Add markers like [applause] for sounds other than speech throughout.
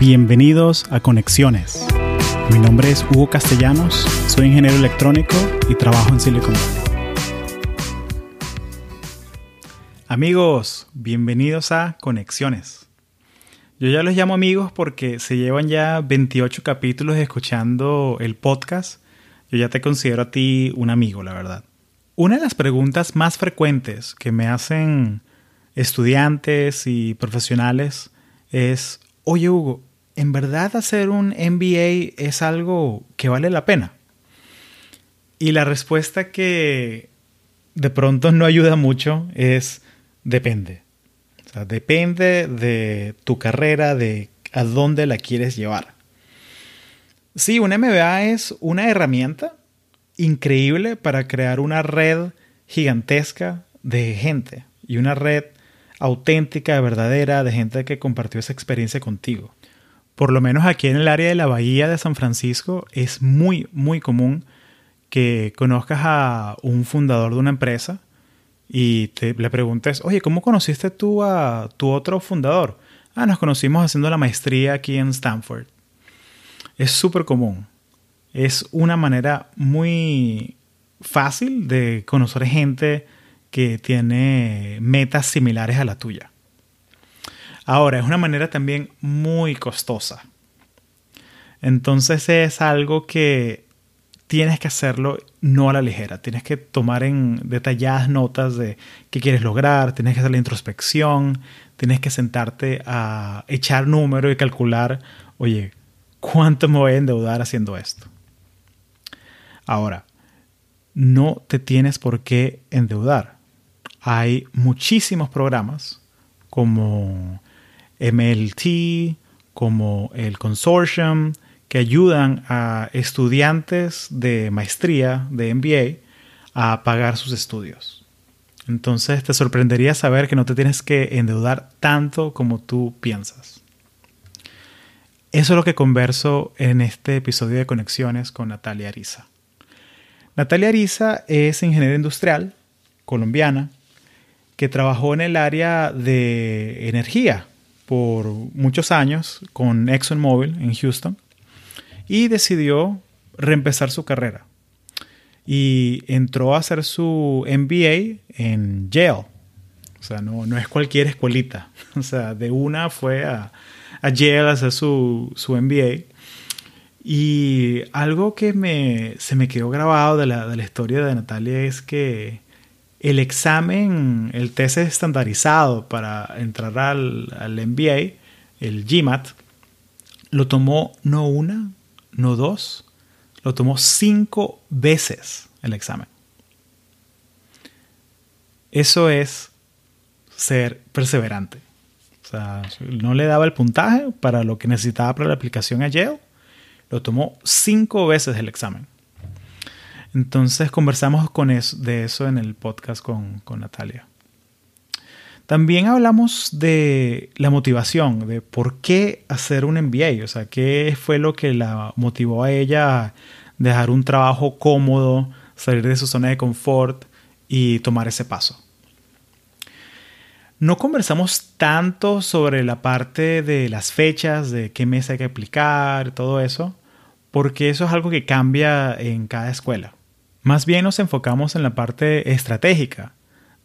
Bienvenidos a Conexiones. Mi nombre es Hugo Castellanos, soy ingeniero electrónico y trabajo en Silicon Valley. Amigos, bienvenidos a Conexiones. Yo ya los llamo amigos porque se llevan ya 28 capítulos escuchando el podcast. Yo ya te considero a ti un amigo, la verdad. Una de las preguntas más frecuentes que me hacen estudiantes y profesionales es, oye Hugo, ¿en verdad hacer un MBA es algo que vale la pena? Y la respuesta que de pronto no ayuda mucho es depende. Depende de tu carrera, de a dónde la quieres llevar. Sí, un MBA es una herramienta increíble para crear una red gigantesca de gente y una red auténtica, verdadera, de gente que compartió esa experiencia contigo. Por lo menos aquí en el área de la Bahía de San Francisco es muy, muy común que conozcas a un fundador de una empresa y te, le preguntes, oye, ¿cómo conociste tú a tu otro fundador? Ah, nos conocimos haciendo la maestría aquí en Stanford. Es súper común. Es una manera muy fácil de conocer gente que tiene metas similares a la tuya. Ahora, es una manera también muy costosa. Entonces es algo que tienes que hacerlo no a la ligera. Tienes que tomar en detalladas notas de qué quieres lograr, tienes que hacer la introspección, tienes que sentarte a echar números y calcular, oye, ¿cuánto me voy a endeudar haciendo esto? Ahora, no te tienes por qué endeudar. Hay muchísimos programas como MLT, como el Consortium, que ayudan a estudiantes de maestría, de MBA, a pagar sus estudios. Entonces te sorprendería saber que no te tienes que endeudar tanto como tú piensas. Eso es lo que converso en este episodio de Conexiones con Natalia Ariza. Natalia Ariza es ingeniera industrial colombiana que trabajó en el área de energía por muchos años con ExxonMobil en Houston y decidió reempezar su carrera. Y entró a hacer su MBA en Yale. O sea, no, no es cualquier escuelita. [laughs] O sea, de una fue a, a Yale a hacer su, su MBA y algo que me, se me quedó grabado de la, de la historia de Natalia es que el examen, el test estandarizado para entrar al, al MBA, el GMAT, lo tomó no una, no dos, lo tomó cinco veces el examen. Eso es ser perseverante. O sea, no le daba el puntaje para lo que necesitaba para la aplicación a Yale lo tomó cinco veces el examen. Entonces conversamos con de eso en el podcast con, con Natalia. También hablamos de la motivación, de por qué hacer un MBA, o sea, qué fue lo que la motivó a ella a dejar un trabajo cómodo, salir de su zona de confort y tomar ese paso. No conversamos tanto sobre la parte de las fechas, de qué mes hay que aplicar, todo eso, porque eso es algo que cambia en cada escuela. Más bien nos enfocamos en la parte estratégica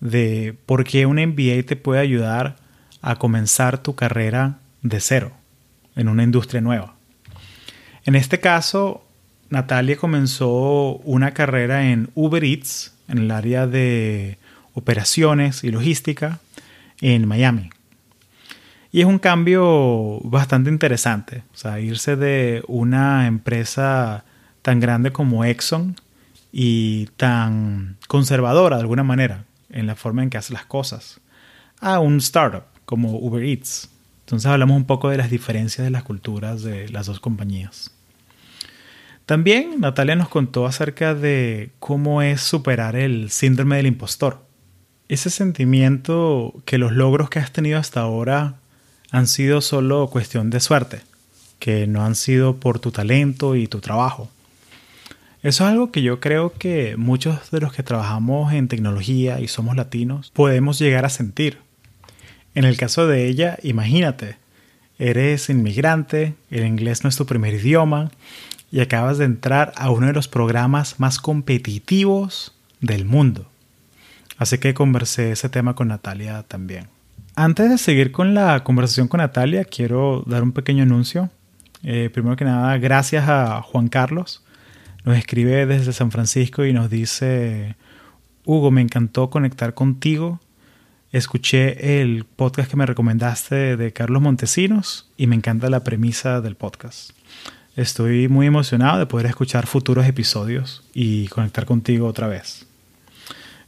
de por qué un MBA te puede ayudar a comenzar tu carrera de cero en una industria nueva. En este caso, Natalia comenzó una carrera en Uber Eats, en el área de operaciones y logística, en Miami. Y es un cambio bastante interesante. O sea, irse de una empresa tan grande como Exxon y tan conservadora de alguna manera en la forma en que hace las cosas a un startup como Uber Eats. Entonces hablamos un poco de las diferencias de las culturas de las dos compañías. También Natalia nos contó acerca de cómo es superar el síndrome del impostor. Ese sentimiento que los logros que has tenido hasta ahora han sido solo cuestión de suerte, que no han sido por tu talento y tu trabajo. Eso es algo que yo creo que muchos de los que trabajamos en tecnología y somos latinos podemos llegar a sentir. En el caso de ella, imagínate, eres inmigrante, el inglés no es tu primer idioma y acabas de entrar a uno de los programas más competitivos del mundo. Así que conversé ese tema con Natalia también. Antes de seguir con la conversación con Natalia, quiero dar un pequeño anuncio. Eh, primero que nada, gracias a Juan Carlos. Nos escribe desde San Francisco y nos dice, Hugo, me encantó conectar contigo. Escuché el podcast que me recomendaste de Carlos Montesinos y me encanta la premisa del podcast. Estoy muy emocionado de poder escuchar futuros episodios y conectar contigo otra vez.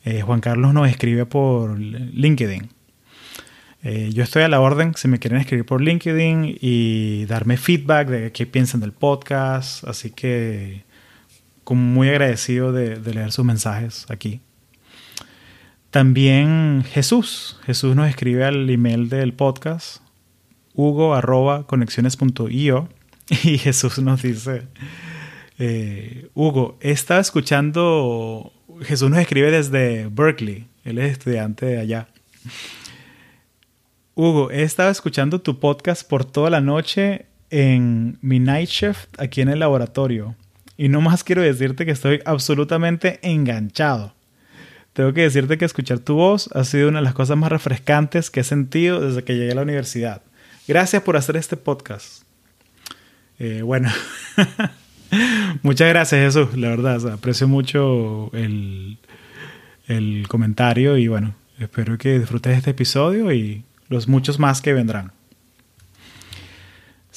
Eh, Juan Carlos nos escribe por LinkedIn. Eh, yo estoy a la orden si me quieren escribir por LinkedIn y darme feedback de qué piensan del podcast. Así que como muy agradecido de, leer sus mensajes aquí. También Jesús. Jesús nos escribe al email del podcast hugo conexiones.io [laughs] y Jesús nos dice, eh, Hugo, he estado escuchando Jesús nos escribe desde Berkeley. Él es estudiante de allá. Hugo, he estado escuchando tu podcast por toda la noche en mi night shift aquí en el laboratorio. Y no más quiero decirte que estoy absolutamente enganchado. Tengo que decirte que escuchar tu voz ha sido una de las cosas más refrescantes que he sentido desde que llegué a la universidad. Gracias por hacer este podcast. Eh, bueno, [laughs] Muchas gracias, Jesús. La verdad, aprecio mucho el, el comentario y bueno, espero que disfrutes este episodio y los muchos más que vendrán.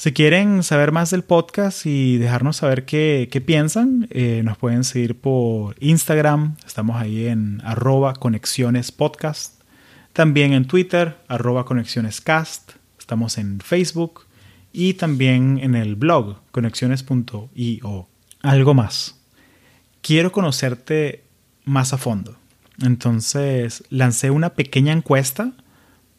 Si quieren saber más del podcast y dejarnos saber qué, piensan, eh, nos pueden seguir por Instagram. Estamos ahí en arroba conexiones podcast. También en Twitter, arroba conexionescast. Estamos en Facebook y también en el blog conexiones.io. Algo más. Quiero conocerte más a fondo. Entonces lancé una pequeña encuesta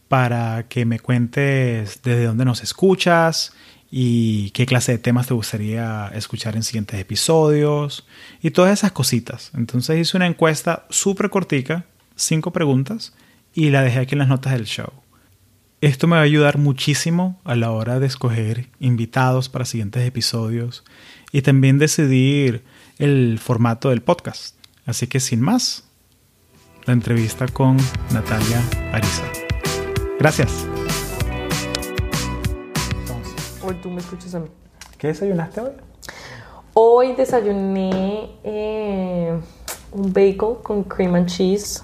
para que me cuentes desde dónde nos escuchas y qué clase de temas te gustaría escuchar en siguientes episodios y todas esas cositas. Entonces hice una encuesta súper cortica, cinco preguntas, y la dejé aquí en las notas del show. Esto me va a ayudar muchísimo a la hora de escoger invitados para siguientes episodios y también decidir el formato del podcast. Así que sin más, la entrevista con Natalia Ariza. Gracias. Tú me escuchas a mí. ¿Qué desayunaste hoy? Hoy desayuné eh, un bagel con cream and cheese,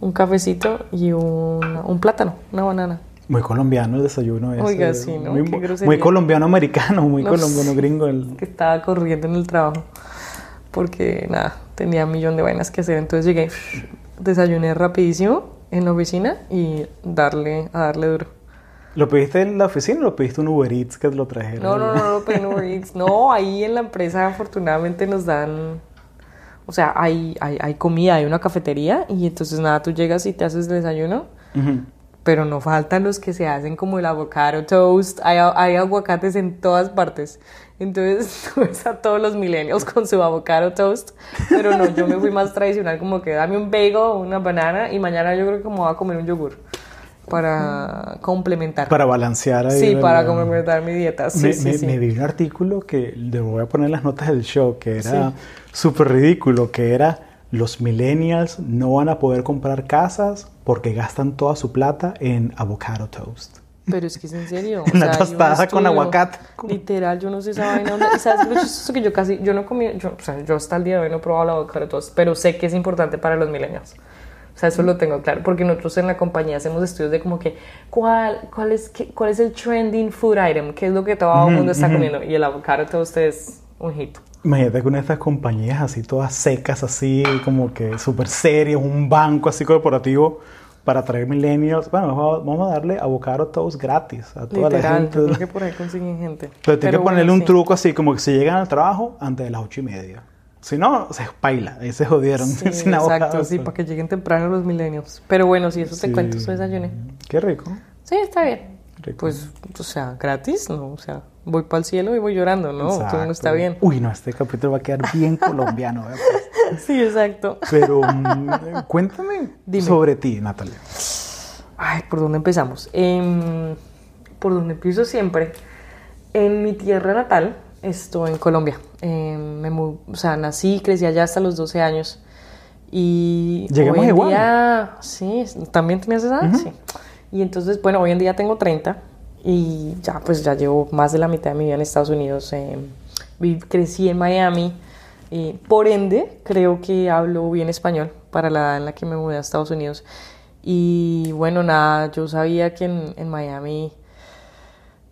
un cafecito y un plátano, una banana. Muy colombiano el desayuno ese. Oiga, sí, ¿no? Muy, colombiano americano, muy colombiano gringo. El... Que estaba corriendo en el trabajo. Porque, nada, tenía un millón de vainas que hacer. Entonces llegué, desayuné rapidísimo en la oficina y darle, a darle duro. ¿Lo pediste en la oficina o lo pediste en Uber Eats que te lo trajeron? No, no, no, lo pedí en Uber Eats. No, ahí en la empresa afortunadamente nos dan... O sea, hay, hay, hay comida, hay una cafetería y entonces nada, tú llegas y te haces el desayuno pero no faltan los que se hacen como el avocado toast. Hay, hay aguacates en todas partes. Entonces, [laughs] ves a todos los millennials con su avocado toast. Pero no, yo me fui más tradicional, como que dame un bagel, una banana y mañana yo creo que como voy a comer un yogur para complementar. Para balancear ahí. Sí, para complementar mi dieta. Sí, me, sí, me, vi un artículo que le voy a poner las notas del show, que era súper ridículo, que era los millennials no van a poder comprar casas porque gastan toda su plata en avocado toast. Pero es que es en serio. [laughs] Una tostada con aguacate. Literal, yo no sé esa vaina. ¿Y sabes lo chistoso que yo casi, yo no comí, yo, o sea, yo hasta el día de hoy no he probado el avocado toast, pero sé que es importante para los millennials. O sea, eso lo tengo claro, porque nosotros en la compañía hacemos estudios de como que, ¿cuál, cuál, es, qué, cuál es el trending food item? ¿Qué es lo que todo el mundo está comiendo? Y el avocado toast es un hit. Imagínate con estas compañías así todas secas, así como que súper serias, un banco así corporativo para traer millennials. Bueno, vamos a darle avocado toast gratis a toda la gente. Creo que por ahí consiguen gente. Pero tienes que ponerle un truco así, como que si llegan al trabajo antes de las ocho y media. Si no, se baila, ahí se jodieron [laughs] sí, sin Exacto, sí, para que lleguen temprano los millennials. Pero bueno, si eso te cuento, eso desayuné. Qué rico. Sí, está bien. Pues, o sea, gratis, ¿no? O sea, voy para el cielo y voy llorando, ¿no? Todo no está bien. Uy, no, este capítulo va a quedar bien [laughs] colombiano. sí, exacto. Pero mm, cuéntame sobre ti, Natalia. Ay, ¿por dónde empezamos? Em, por donde empiezo siempre. En mi tierra natal, estoy en Colombia. Eh, me o sea, nací, crecí allá hasta los 12 años. Y Lleguemos hoy en igual. día, sí, también tenías esa edad, sí. Y entonces, bueno, hoy en día tengo 30 y ya pues ya llevo más de la mitad de mi vida en Estados Unidos. eh, crecí en Miami y por ende creo que hablo bien español para la edad en la que me mudé a Estados Unidos. Y bueno, nada, yo sabía que en, en Miami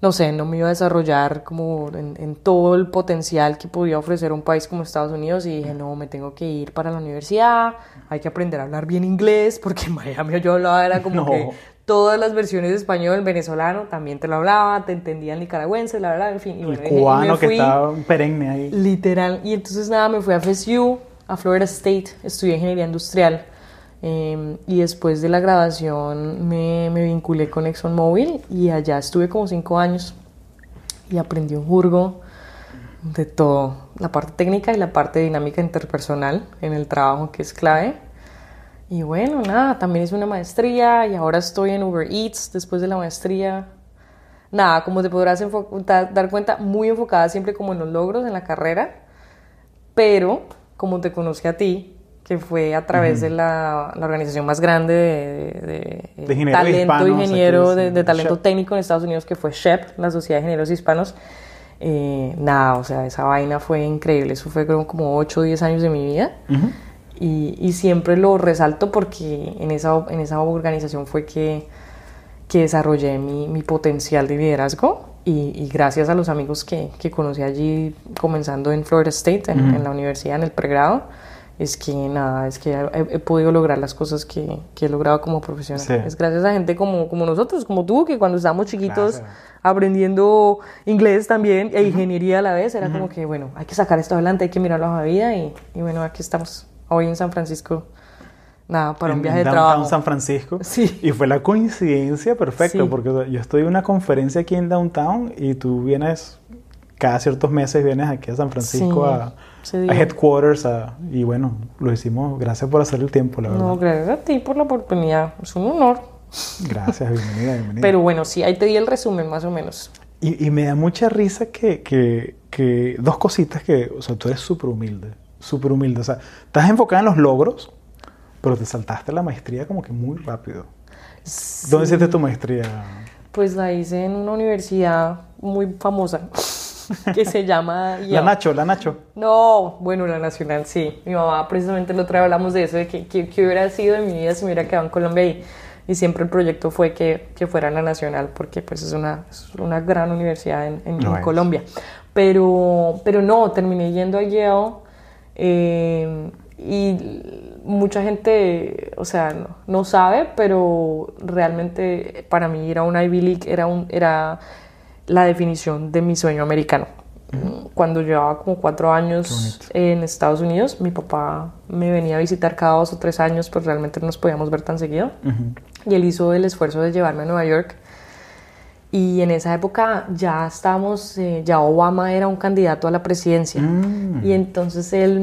no sé, no me iba a desarrollar como en, en todo el potencial que podía ofrecer un país como Estados Unidos y dije, no, me tengo que ir para la universidad, hay que aprender a hablar bien inglés, porque en Miami yo hablaba, era como No. que todas las versiones de español, venezolano, también te lo hablaba, te entendía el nicaragüense, la verdad, en fin. Y El y me cubano que fui- estaba perenne ahí. Literal. Y entonces nada, me fui a FSU, a Florida State, estudié ingeniería industrial. Eh, y después de la graduación me, me vinculé con ExxonMobil y allá estuve como cinco años y aprendí un jurgo de todo, la parte técnica y la parte dinámica interpersonal en el trabajo que es clave. Y bueno, nada, también hice una maestría y ahora estoy en Uber Eats después de la maestría. Nada, como te podrás dar cuenta, muy enfocada siempre como en los logros en la carrera, pero como te conocí a ti, que fue a través de la, la organización más grande de, de- de, De ingenieros talento hispanos, ingeniero de, de talento SHEP. técnico en Estados Unidos, que fue SHEP, la Sociedad de Ingenieros Hispanos. Eh, nada, o sea, esa vaina fue increíble. Eso fue creo como 8 o 10 años de mi vida. Ujú. Y, y siempre lo resalto porque en esa, en esa organización fue que, que desarrollé mi, mi potencial de liderazgo y, y gracias a los amigos que, que conocí allí comenzando en Florida State, en, en la universidad, en el pregrado, es que nada, es que he, he podido lograr las cosas que, que he logrado como profesional. Sí. Es gracias a gente como, como nosotros, como tú, que cuando estábamos chiquitos aprendiendo inglés también e ingeniería a la vez, era como que, bueno, hay que sacar esto adelante, hay que mirar la hoja de vida y, y bueno, aquí estamos hoy en San Francisco, nada, para un viaje de downtown trabajo. San Francisco. Sí. Y fue la coincidencia perfecta, Sí. porque o sea, yo estoy en una conferencia aquí en downtown y tú vienes, cada ciertos meses vienes aquí a San Francisco Sí, a, a headquarters a- y bueno, lo hicimos. Gracias por hacer el tiempo, la verdad. No, gracias a ti por la oportunidad, es un honor. Gracias, bienvenida, bienvenida. Pero bueno, sí, ahí te di el resumen más o menos. Y, y me da mucha risa que, que, que dos cositas que, o sea, tú eres súper humilde, súper humilde. O sea, estás enfocada en los logros, pero te saltaste la maestría como que muy rápido. ¿Dónde hiciste tu maestría? Pues la hice en una universidad muy famosa que se llama... La. Nacho, la Nacho. No, bueno, la nacional sí. Mi mamá precisamente el otro día hablamos de eso, de que, que, que hubiera sido de mi vida si me hubiera quedado en Colombia y, y siempre el proyecto fue que, que fuera la nacional porque pues es una, es una gran universidad en, en- en. Colombia. Pero, pero no, terminé yendo a Yale eh, y mucha gente, o sea, no, no sabe, pero realmente para mí ir a una Ivy League era, un, era la definición de mi sueño americano. Cuando llevaba como cuatro años en Estados Unidos, mi papá me venía a visitar cada dos o tres años, pues realmente no nos podíamos ver tan seguido. Y él hizo el esfuerzo de llevarme a Nueva York. Y en esa época ya estábamos, eh, ya Obama era un candidato a la presidencia. Mm. Y entonces él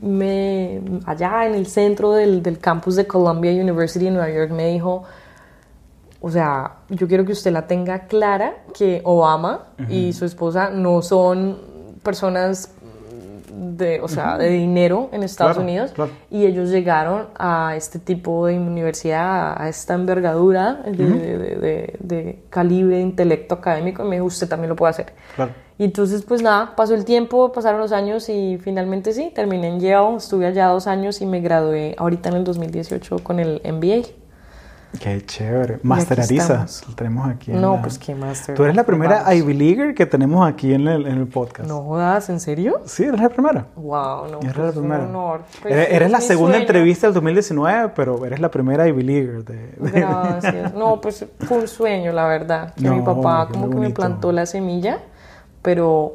me, allá en el centro del, del campus de Columbia University en Nueva York, me dijo, o sea, yo quiero que usted la tenga clara que Obama y su esposa no son personas de, o sea, de dinero en Estados Claro, Unidos claro. y ellos llegaron a este tipo de universidad, a esta envergadura de, calibre de intelecto académico y me dijo, usted también lo puede hacer. Claro. Y entonces, pues nada, pasó el tiempo, pasaron los años y finalmente sí, terminé en Yale, estuve allá dos años y me gradué ahorita en el 2018 con el MBA. Qué chévere. Master Arisa, lo tenemos aquí. en No, la- pues qué máster. Tú eres la primera Vamos. Ivy Leaguer que tenemos aquí en el, en el podcast. No jodas, ¿en serio? Sí, eres la primera. Wow, no, Eres pues la es un primera. honor. Pues, eres eres es la mi segunda sueño. entrevista del 2019, pero eres la primera Ivy Leaguer. De, de- Gracias. No, pues fue un sueño, la verdad. Que mi No, papá qué como que me plantó la semilla, pero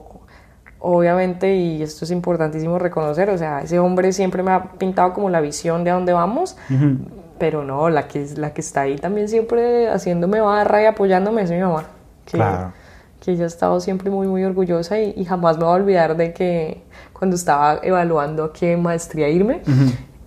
obviamente, y esto es importantísimo reconocer, o sea, ese hombre siempre me ha pintado como la visión de a dónde vamos, Ujú. Pero no, la que, la que está ahí también siempre haciéndome barra y apoyándome es mi mamá. Que, Claro. que ella ha estado siempre muy, muy orgullosa y, y jamás me va a olvidar de que cuando estaba evaluando a qué maestría irme,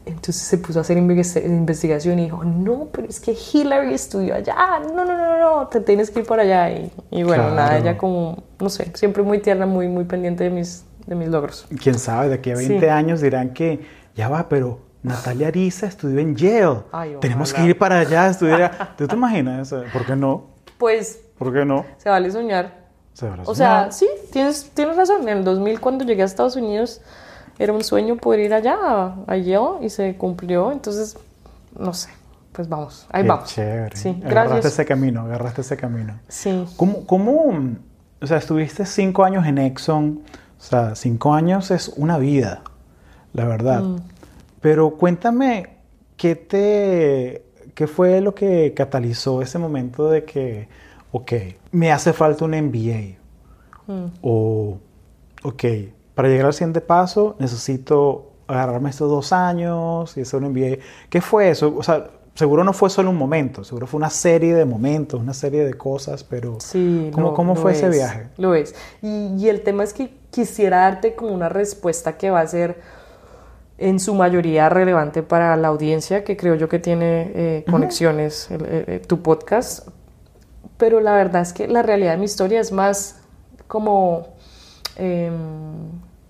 Entonces se puso a hacer investigación y dijo, no, pero es que Hillary estudió allá, no, no, no, no, te tienes que ir para allá. Y, y bueno, nada, ella como, no sé, siempre muy tierna, muy, muy pendiente de mis, de mis logros. Quién sabe, de aquí a 20 años dirán que, ya va, pero Natalia Arisa estudió en Yale. Tenemos que ir para allá a estudiar. [laughs] ¿Tú te imaginas eso? ¿Por qué no? Pues... ¿Por qué no? Se vale soñar. Se vale soñar. O sea, sí, tienes, tienes razón. En el 2000 cuando llegué a Estados Unidos era un sueño poder ir allá, a Yale, y se cumplió. Entonces, no sé, pues vamos, ahí Qué vamos. Chévere. Sí, gracias. Agarraste ese camino, agarraste ese camino. Sí. ¿Cómo, ¿Cómo, o sea, estuviste cinco años en Exxon? O sea, cinco años es una vida, la verdad. Mm. Pero cuéntame, ¿qué te, qué fue lo que catalizó ese momento de que, ok, me hace falta un MBA? Mm. O, ok, para llegar al siguiente paso necesito agarrarme estos dos años y hacer un MBA. ¿Qué fue eso? O sea, seguro no fue solo un momento, seguro fue una serie de momentos, una serie de cosas, pero sí, ¿cómo, cómo fue ese viaje? Lo es. Y, y, el tema es que quisiera darte como una respuesta que va a ser en su mayoría relevante para la audiencia, que creo yo que tiene eh, conexiones, tu podcast. Pero la verdad es que la realidad de mi historia es más como em,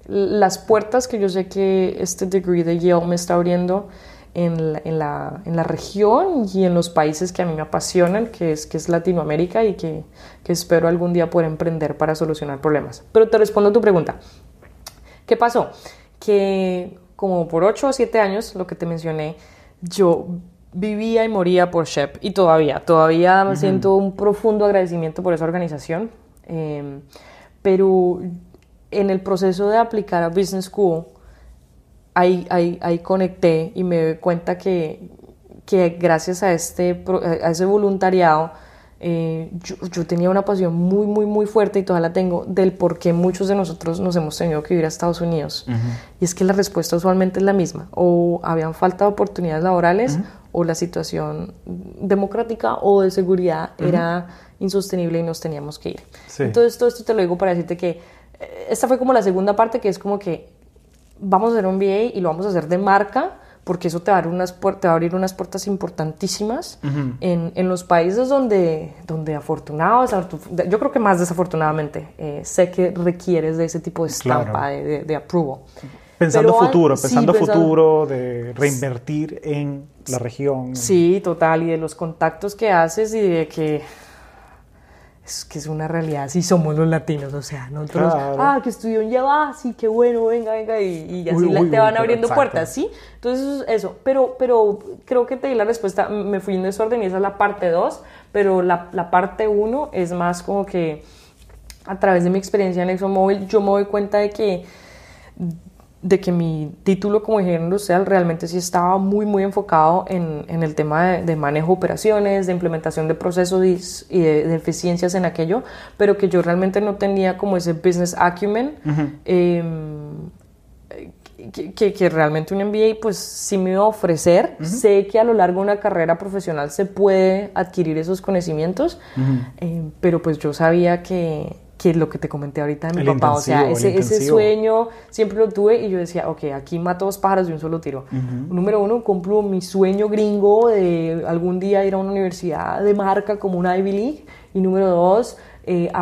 las puertas que yo sé que este degree de Yale me está abriendo en la, en, la, en la, región y en los países que a mí me apasionan, que es, que es Latinoamérica y que, que espero algún día poder emprender para solucionar problemas. Pero te respondo a tu pregunta. ¿Qué pasó? Que como por 8 o 7 años, lo que te mencioné, yo vivía y moría por Shep y todavía, todavía me siento un profundo agradecimiento por esa organización. Em, pero en el proceso de aplicar a Business School, ahí, ahí, ahí conecté y me doy cuenta que, que gracias a, este, a ese voluntariado, eh, yo, yo, tenía una pasión muy, muy, muy fuerte y todavía la tengo del por qué muchos de nosotros nos hemos tenido que ir a Estados Unidos. Y es que la respuesta usualmente es la misma. O habían faltado oportunidades laborales o la situación democrática o de seguridad era insostenible y nos teníamos que ir. Entonces todo esto te lo digo para decirte que eh, esta fue como la segunda parte que es como que vamos a hacer un VA y lo vamos a hacer de marca porque eso te va a abrir unas, te va a abrir unas puertas importantísimas en, en, los países donde, donde afortunados, yo creo que más desafortunadamente, eh, sé que requieres de ese tipo de estampa, de, de, approval. Pensando futuro, pensando futuro, de reinvertir en la región. Sí, total, y de los contactos que haces y de que es que es una realidad, si somos los latinos, o sea, nosotros, ah, que estudió en Yaba, sí, qué bueno, venga, venga, y, y así te van abriendo puertas, ¿sí? Entonces, eso, pero, pero creo que te di la respuesta, me fui en desorden y esa es la parte 2, pero la, la parte 1 es más como que a través de mi experiencia en ExxonMobil, yo me doy cuenta de que de que mi título como ingeniero industrial realmente sí estaba muy, muy enfocado en, en el tema de, manejo de operaciones, de implementación de procesos y, de, eficiencias en aquello, pero que yo realmente no tenía como ese business acumen. Em, que, que, realmente un MBA pues sí me iba a ofrecer. Sé que a lo largo de una carrera profesional se puede adquirir esos conocimientos, em, pero pues yo sabía que, que lo que te comenté ahorita de mi papá, o sea, ese, ese, sueño siempre lo tuve y yo decía, ok, aquí mato dos pájaros de un solo tiro. Número uno, cumplo mi sueño gringo de algún día ir a una universidad de marca como una Ivy League. Y número dos, eh,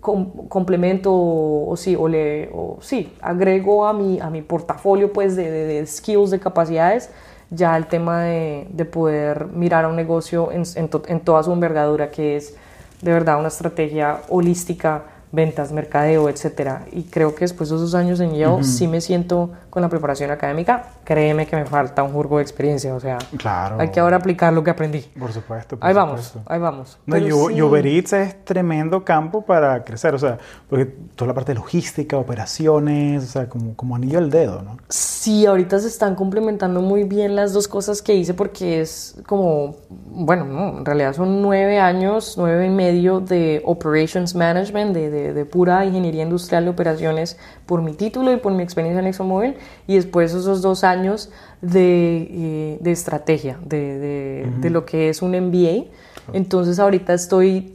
complemento o, sí, o, le, o sí, agrego a mi, a mi portafolio pues de, de, skills, de capacidades, ya el tema de, de poder mirar a un negocio en, en, en toda su envergadura, que es de verdad una estrategia holística, ventas, mercadeo, etcétera. Y creo que después de esos años en Yale sí me siento con la preparación académica. Créeme que me falta un jurgo de experiencia, o sea, claro. hay que ahora aplicar lo que aprendí. Por supuesto. ahí vamos, ahí vamos. No, Uber Eats es tremendo campo para crecer, o sea, porque toda la parte de logística, operaciones, o sea, como, como anillo al dedo, ¿no? Sí, ahorita se están complementando muy bien las dos cosas que hice porque es como, bueno, no, en realidad son nueve años, nueve y medio de Operations Management, de de, pura ingeniería industrial de operaciones por mi título y por mi experiencia en ExxonMobil y después esos dos años de, eh, estrategia, de, lo que es un MBA. Entonces ahorita estoy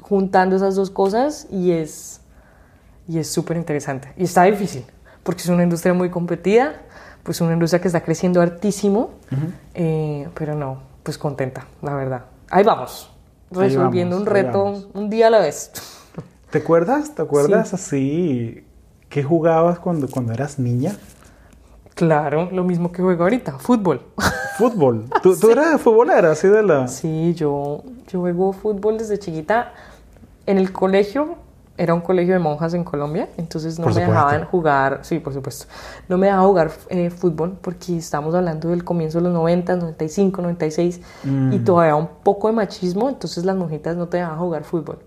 juntando esas dos cosas y es y es súper interesante. Y está difícil, porque es una industria muy competida, pues una industria que está creciendo hartísimo, eh, pero no, pues contenta, la verdad. Ahí vamos, resolviendo un reto un día a la vez. ¿Te acuerdas? ¿Te acuerdas así qué jugabas cuando, cuando eras niña? Claro, lo mismo que juego ahorita, fútbol. [laughs] ¿Fútbol? ¿Tú, tú eras futbolera así de la...? Sí, yo, yo juego fútbol desde chiquita. En el colegio era un colegio de monjas en Colombia, entonces no me dejaban jugar, sí, por supuesto, no me dejaban jugar eh, fútbol porque estamos hablando del comienzo de los 90, 95, 96 y mm. todavía un poco de machismo, entonces las monjitas no te dejaban jugar fútbol.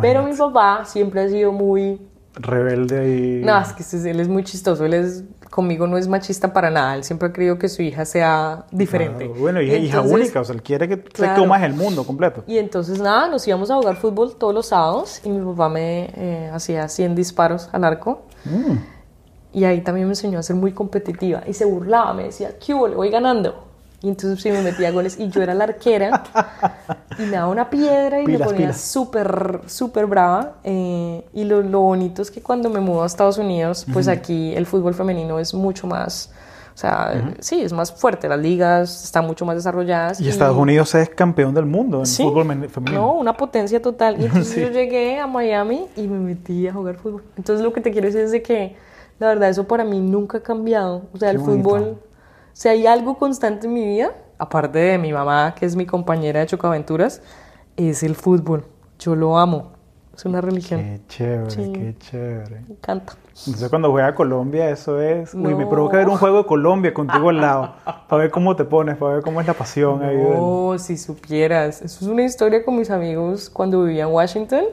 Pero mi papá siempre ha sido muy rebelde y... No, es que él es muy chistoso, él es, conmigo no es machista para nada, él siempre ha querido que su hija sea diferente. bueno, y hija única, o sea, él quiere que se comas el mundo completo. Y entonces nada, nos íbamos a jugar fútbol todos los sábados y mi papá me eh, hacía 100 disparos al arco. Mm. Y ahí también me enseñó a ser muy competitiva y se burlaba, me decía, ¿qué hubo? Le voy ganando. Y entonces sí me metía goles y yo era la arquera y me daba una piedra y me ponía súper, súper brava. Eh, y lo, lo, bonito es que cuando me mudo a Estados Unidos, pues aquí el fútbol femenino es mucho más... O sea, sí, es más fuerte, las ligas están mucho más desarrolladas. Y, Estados Unidos es campeón del mundo en fútbol femenino. No, una potencia total. Y [laughs] entonces yo llegué a Miami y me metí a jugar fútbol. Entonces lo que te quiero decir es de que, la verdad, eso para mí nunca ha cambiado. O sea, el fútbol si hay algo constante en mi vida, aparte de mi mamá, que es mi compañera de Chocaventuras, es el fútbol. Yo lo amo. Es una religión. Qué chévere, qué chévere. Me encanta. Entonces cuando juega a Colombia, eso es... Uy, me provoca ver un juego de Colombia contigo al lado. [laughs] para ver cómo te pones, para ver cómo es la pasión no, ahí. Oh, si supieras. Eso es una historia con mis amigos cuando vivía en Washington.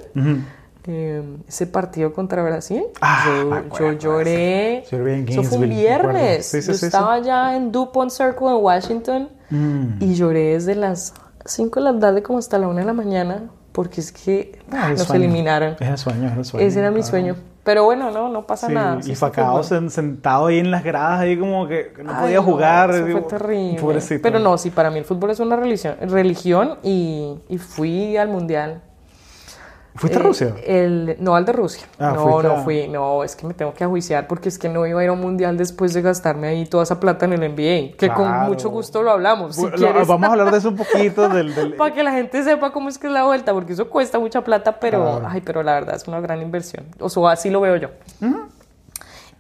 Em, ese partido contra Brasil. Ah, yo, lloré. Eso fue un viernes. yo estaba ya en DuPont Circle en Washington mm. y lloré desde las 5 de la tarde como hasta la 1 de la mañana porque es que ah, nos eliminaron. Es el sueño, el sueño. Ese era mi sueño. Pero bueno, no, no pasa nada. Y Facao sentado ahí en las gradas, ahí como que no podía jugar. Eso fue terrible. Pero no, sí, para mí el fútbol es una religión, religión y, y fui al mundial ¿Fuiste a Rusia? El, no, al de Rusia. Ah, no, no fui. No, es que me tengo que ajuiciar porque es que no iba a ir a un mundial después de gastarme ahí toda esa plata en el NBA. Que con mucho gusto lo hablamos. Si. Vamos a hablar de eso un poquito. Del, [laughs] Para que la gente sepa cómo es que es la vuelta, porque eso cuesta mucha plata, pero, ay, pero la verdad es una gran inversión. O sea, así lo veo yo.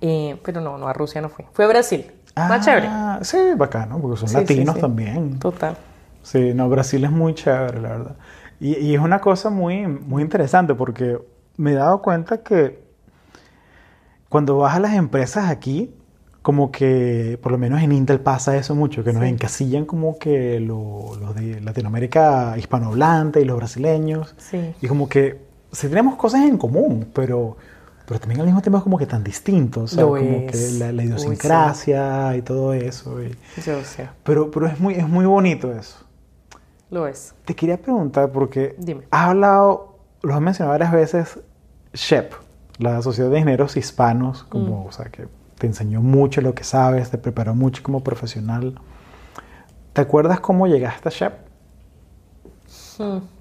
Eh, pero no, no, a Rusia no fui. Fue a Brasil. Ah, Más chévere. Sí, bacano, porque son latinos también. Total. Sí, no, Brasil es muy chévere, la verdad. Y, es una cosa muy, muy interesante porque me he dado cuenta que cuando vas a las empresas aquí, como que por lo menos en Intel pasa eso mucho, que nos encasillan como que los de Latinoamérica hispanohablante y los brasileños. Y como que sí tenemos cosas en común, pero, pero también al mismo tiempo es como que tan distintos, como que la, idiosincrasia y todo eso. Yo sé. Pero, pero es, muy, es muy bonito eso. Lo es. Te quería preguntar porque has hablado, lo has mencionado varias veces, SHEP, la Sociedad de Ingenieros Hispanos, como, mm. o sea, que te enseñó mucho lo que sabes, te preparó mucho como profesional. ¿Te acuerdas cómo llegaste a SHEP? Hmm.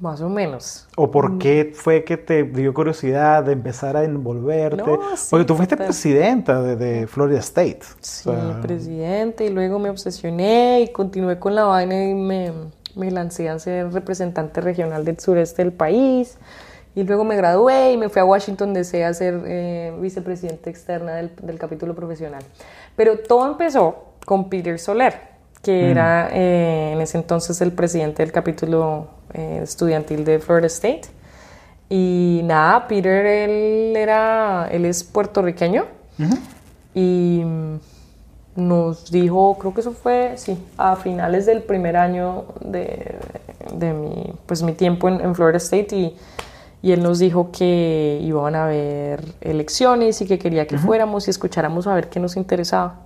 Más o menos. ¿O por mm. qué fue que te dio curiosidad de empezar a envolverte? Porque tú fuiste presidenta de, Florida State. Sí, presidente, y luego me obsesioné y continué con la vaina y me, me, lancé a ser representante regional del sureste del país. Y luego me gradué y me fui a Washington DC a ser eh, vicepresidente externa del, del capítulo profesional. Pero todo empezó con Peter Soler que mm. era eh, en ese entonces el presidente del capítulo eh, estudiantil de Florida State. Y nada, Peter, él, era, él es puertorriqueño y nos dijo, creo que eso fue, sí, a finales del primer año de, de mi, pues, mi tiempo en, Florida State y, y, él nos dijo que iban a haber elecciones y que quería que fuéramos y escucháramos a ver qué nos interesaba.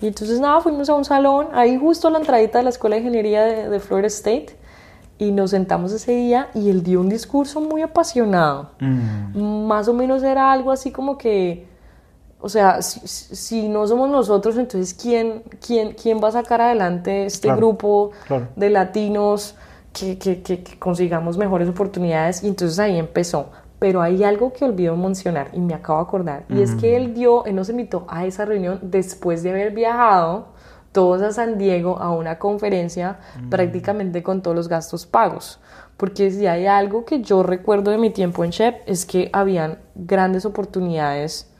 Y entonces nada, fuimos a un salón, ahí justo a la entradita de la Escuela de Ingeniería de, Florida State, y nos sentamos ese día y él dio un discurso muy apasionado. Mm. Más o menos era algo así como que, o sea, si, no somos nosotros, entonces ¿quién, quién, quién va a sacar adelante este grupo de latinos que, que, que, consigamos mejores oportunidades? Y entonces ahí empezó. Pero hay algo que olvido mencionar y me acabo de acordar. Y es que él dio, él nos invitó a esa reunión después de haber viajado todos a San Diego a una conferencia prácticamente con todos los gastos pagos. Porque si hay algo que yo recuerdo de mi tiempo en Shep es que habían grandes oportunidades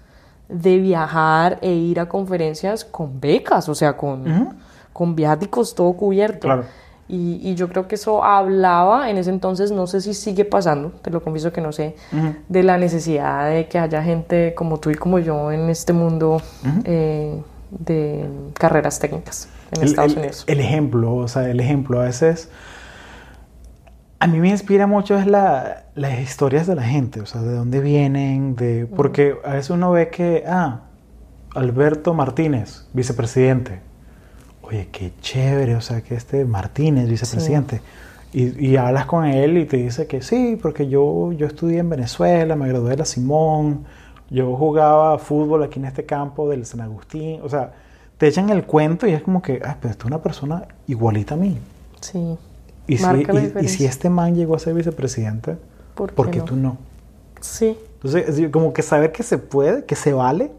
de viajar e ir a conferencias con becas, o sea, con, con viáticos todo cubierto. Claro. Y, y, yo creo que eso hablaba en ese entonces, no sé si sigue pasando, te lo confieso que no sé, de la necesidad de que haya gente como tú y como yo en este mundo eh, de carreras técnicas en el, Estados el, Unidos. El ejemplo, o sea, el ejemplo a veces... A mí me inspira mucho es la, las historias de la gente, o sea, de dónde vienen, de... Porque a veces uno ve que, ah, Alberto Martínez, vicepresidente. Oye, qué chévere, o sea, que este Martínez, vicepresidente. Sí. Y, y, hablas con él y te dice que sí, porque yo, yo estudié en Venezuela, me gradué de la Simón, yo jugaba fútbol aquí en este campo del San Agustín. O sea, te echan el cuento y es como que, ah, pero esta es una persona igualita a mí. Sí. Y si, y, y si, este man llegó a ser vicepresidente, ¿por qué, ¿por qué no? tú no? Sí. Entonces, como que saber que se puede, que se vale.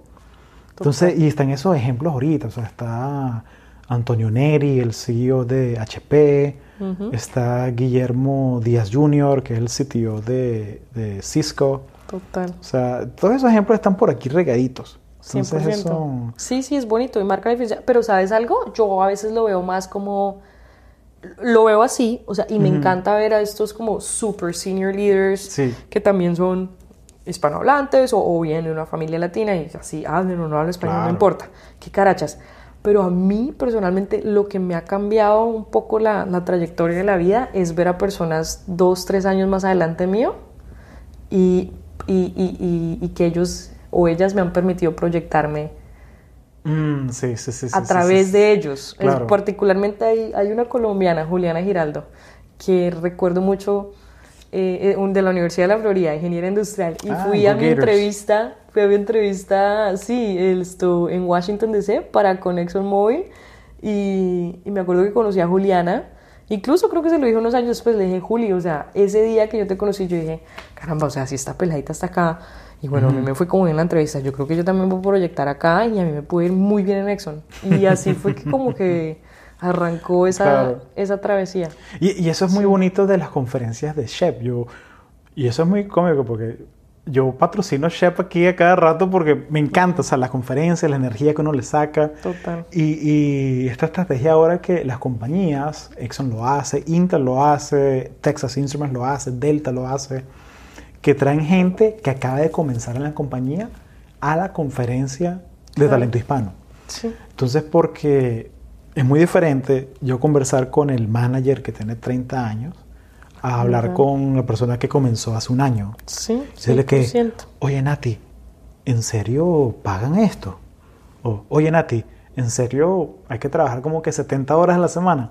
Entonces, Total. y están esos ejemplos ahorita. O sea, está Antonio Neri, el CEO de HP. Uh -huh. Está Guillermo Díaz Jr., que es el CTO de, de, Cisco. Total. O sea, todos esos ejemplos están por aquí regaditos. Entonces 100%. Eso... Sí, sí, es bonito y marca la diferencia. Pero ¿sabes algo? Yo a veces lo veo más como lo veo así, o sea, y me uh -huh. encanta ver a estos como super senior leaders sí. que también son hispanohablantes o, o vienen de una familia latina y así hablen o no hablan español, Claro. no importa, qué carachas. Pero a mí personalmente lo que me ha cambiado un poco la, la trayectoria de la vida es ver a personas dos, tres años más adelante mío y, y, y, y que ellos o ellas me han permitido proyectarme Mm, sí, sí, sí, a través de ellos. Claro. Es, particularmente hay, hay, una colombiana, Juliana Giraldo, que recuerdo mucho eh, de la Universidad de la Florida, ingeniera industrial, y ah, fui a mi entrevista, fui a mi entrevista, sí, esto, en Washington DC para con ExxonMobil, y, y me acuerdo que conocí a Juliana, Incluso creo que se lo dije unos años después, le dije, Juli, o sea, ese día que yo te conocí, yo dije, caramba, o sea, si esta peladita está acá, y bueno, -huh. a mí me fue como bien la entrevista. Yo creo que yo también voy a proyectar acá y a mí me pude ir muy bien en Exxon. Y así fue que como que arrancó esa, claro. esa travesía. Y, y, eso es muy sí. bonito de las conferencias de Shep. Yo, y eso es muy cómico porque yo patrocino Shep aquí a cada rato porque me encanta, o sea, las conferencias, la energía que uno le saca. Total. Y, y esta estrategia ahora que las compañías, Exxon lo hace, Intel lo hace, Texas Instruments lo hace, Delta lo hace que traen gente que acaba de comenzar en la compañía a la conferencia de claro. talento hispano. Sí. Entonces, porque es muy diferente yo conversar con el manager que tiene 30 años a hablar uh -huh. con la persona que comenzó hace un año. Sí, Decirle que, oye Nati, ¿en serio pagan esto? O, oye Nati, ¿en serio hay que trabajar como que 70 horas a la semana?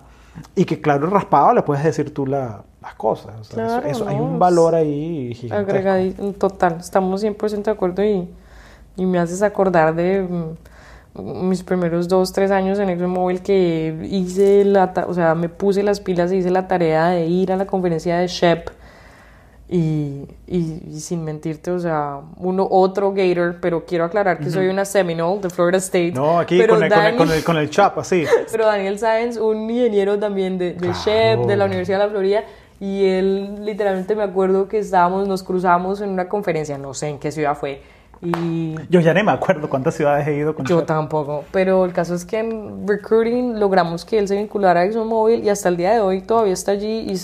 Y que claro, raspado le puedes decir tú la, las cosas. O sea, claro, eso, eso, no, hay un valor ahí gigantesco. Agregadito, total, estamos 100% de acuerdo y, y, me haces acordar de mm, mis primeros dos, tres años en ExxonMobil que hice la, o sea, me puse las pilas y hice la tarea de ir a la conferencia de Shep y, y, y, sin mentirte, o sea, uno otro Gator, pero quiero aclarar que uh -huh. soy una Seminole de Florida State. No, aquí pero con, el, Daniel, con, el, con, el, chap, así. [laughs] pero Daniel Sáenz, un ingeniero también de, de claro. Shep, de la Universidad de la Florida, y él literalmente me acuerdo que estábamos, nos cruzamos en una conferencia, no sé en qué ciudad fue. Y yo ya no me acuerdo cuántas ciudades he ido con Yo tampoco, pero el caso es que en recruiting logramos que él se vinculara a ExxonMobil y hasta el día de hoy todavía está allí y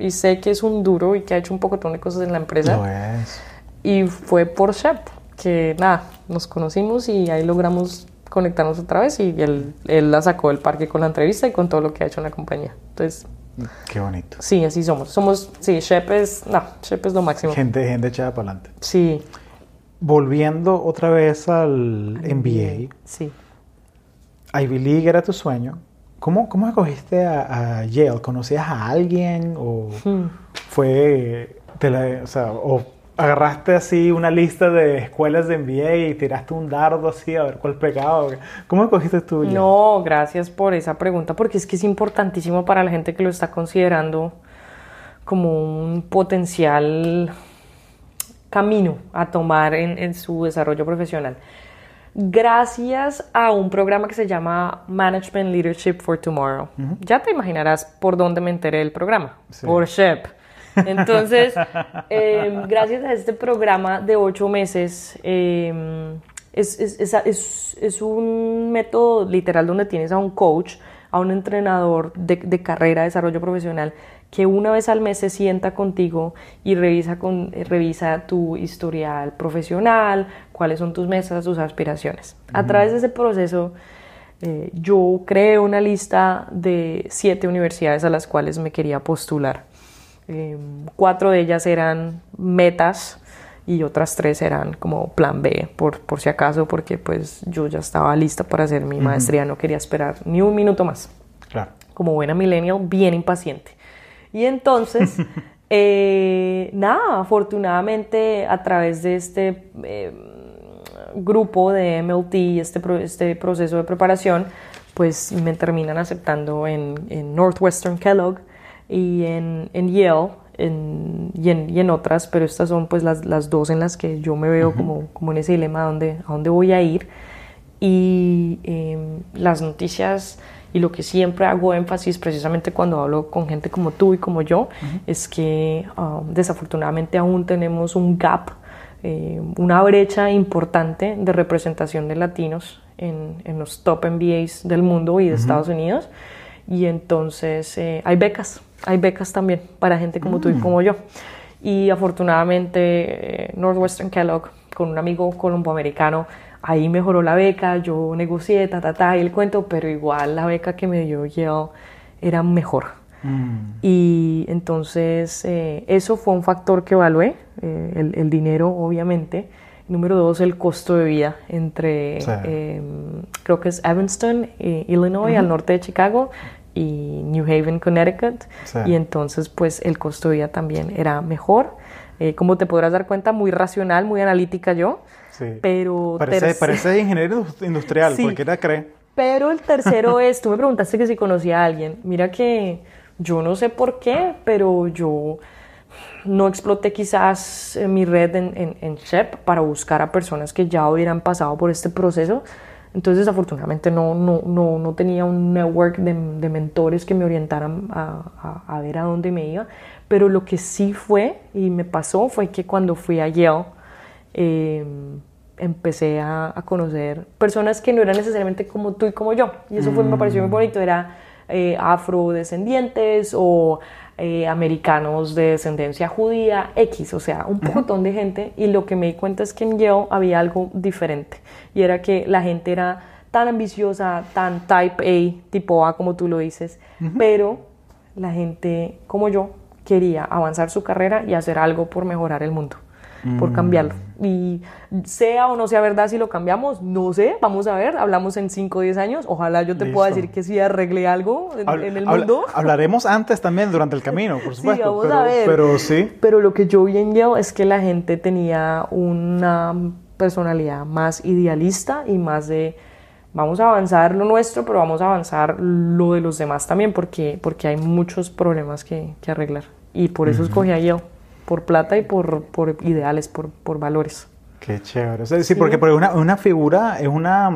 y sé que es un duro y que ha hecho un poco de cosas en la empresa. Lo es. Y fue por Shep, que nada, nos conocimos y ahí logramos conectarnos otra vez y él, él la sacó del parque con la entrevista y con todo lo que ha hecho en la compañía. Entonces... Qué bonito. Sí, así somos. Somos, sí, Shep es, no, Shep es lo máximo. Gente, gente echada para adelante. Sí. Volviendo otra vez al MBA. Sí. Ivy League era tu sueño. ¿Cómo, cómo escogiste a, a, Yale? ¿Conocías a alguien o hmm. fue, la, o, sea, o agarraste así una lista de escuelas de MBA y tiraste un dardo así a ver cuál pegaba? ¿Cómo escogiste tú? Yale? No, gracias por esa pregunta porque es que es importantísimo para la gente que lo está considerando como un potencial camino a tomar en, su desarrollo profesional. Gracias a un programa que se llama Management Leadership for Tomorrow. Ya te imaginarás por dónde me enteré del programa. Por SHEP. Entonces, [laughs] em, gracias a este programa de ocho meses, em, es, es, es, un método literal donde tienes a un coach, a un entrenador de, de carrera, desarrollo profesional, que una vez al mes se sienta contigo y revisa, con, revisa tu historial profesional, cuáles son tus metas, tus aspiraciones. A través de ese proceso, eh, yo creé una lista de siete universidades a las cuales me quería postular. Em, cuatro de ellas eran metas y otras tres eran como plan B, por, por si acaso, porque pues yo ya estaba lista para hacer mi maestría, no quería esperar ni un minuto más. Claro. Como buena millennial, bien impaciente. Y entonces, [laughs] eh, nada, afortunadamente a través de este eh, grupo de MLT, este, este proceso de preparación, pues me terminan aceptando en, en Northwestern Kellogg y en, en Yale en, y, en, y, en, otras, pero estas son pues las, las, dos en las que yo me veo como, como en ese dilema a dónde, a dónde voy a ir. Y em, las noticias y lo que siempre hago énfasis precisamente cuando hablo con gente como tú y como yo es que um, desafortunadamente aún tenemos un gap, eh, una brecha importante de representación de latinos en, en, los top MBAs del mundo y de Estados Unidos. Y entonces eh, hay becas, hay becas también para gente como tú y mm. como yo. Y afortunadamente eh, Northwestern Kellogg, con un amigo colomboamericano, ahí mejoró la beca, yo negocié, ta, ta, ta, y el cuento, pero igual la beca que me dio Yale era mejor. Mm. Y entonces eh, eso fue un factor que evalué, eh, el, dinero obviamente. Número dos, el costo de vida entre, em, creo que es Evanston, eh, Illinois, al norte de Chicago, y New Haven, Connecticut. Y entonces, pues el costo de vida también era mejor. como te podrás dar cuenta, muy racional, muy analítica yo. Pero parece, parece ingeniero industrial, sí. cualquiera cree. Pero el tercero es, tú me preguntaste que si conocía a alguien. Mira que yo no sé por qué, pero yo no exploté quizás mi red en, en, SHEP para buscar a personas que ya hubieran pasado por este proceso. Entonces, afortunadamente, no, no, no, no tenía un network de, de, mentores que me orientaran a, a, a, ver a dónde me iba. Pero lo que sí fue y me pasó fue que cuando fui a Yale, eh, empecé a, conocer personas que no eran necesariamente como tú y como yo. Y eso fue, me pareció muy mm. bonito. Era eh, afrodescendientes o eh, americanos de descendencia judía, X, o sea, un montón de gente. Y lo que me di cuenta es que en Yale había algo diferente. Y era que la gente era tan ambiciosa, tan type A, tipo A, como tú lo dices, pero la gente como yo quería avanzar su carrera y hacer algo por mejorar el mundo por cambiarlo. Mm. Y sea o no sea verdad si lo cambiamos, no sé, vamos a ver, hablamos en 5 o 10 años, ojalá yo te pueda decir que sí arreglé algo en, el mundo. hablaremos antes también durante el camino, por [laughs] supuesto. Sí, vamos pero, a ver. Pero sí. Pero lo que yo vi en Yale es que la gente tenía una personalidad más idealista y más de vamos a avanzar lo nuestro, pero vamos a avanzar lo de los demás también, porque, porque hay muchos problemas que, que arreglar. Y por eso escogí a Yale por plata y por, por ideales, por, por, valores. Qué chévere. sí, porque, una, una, figura es una...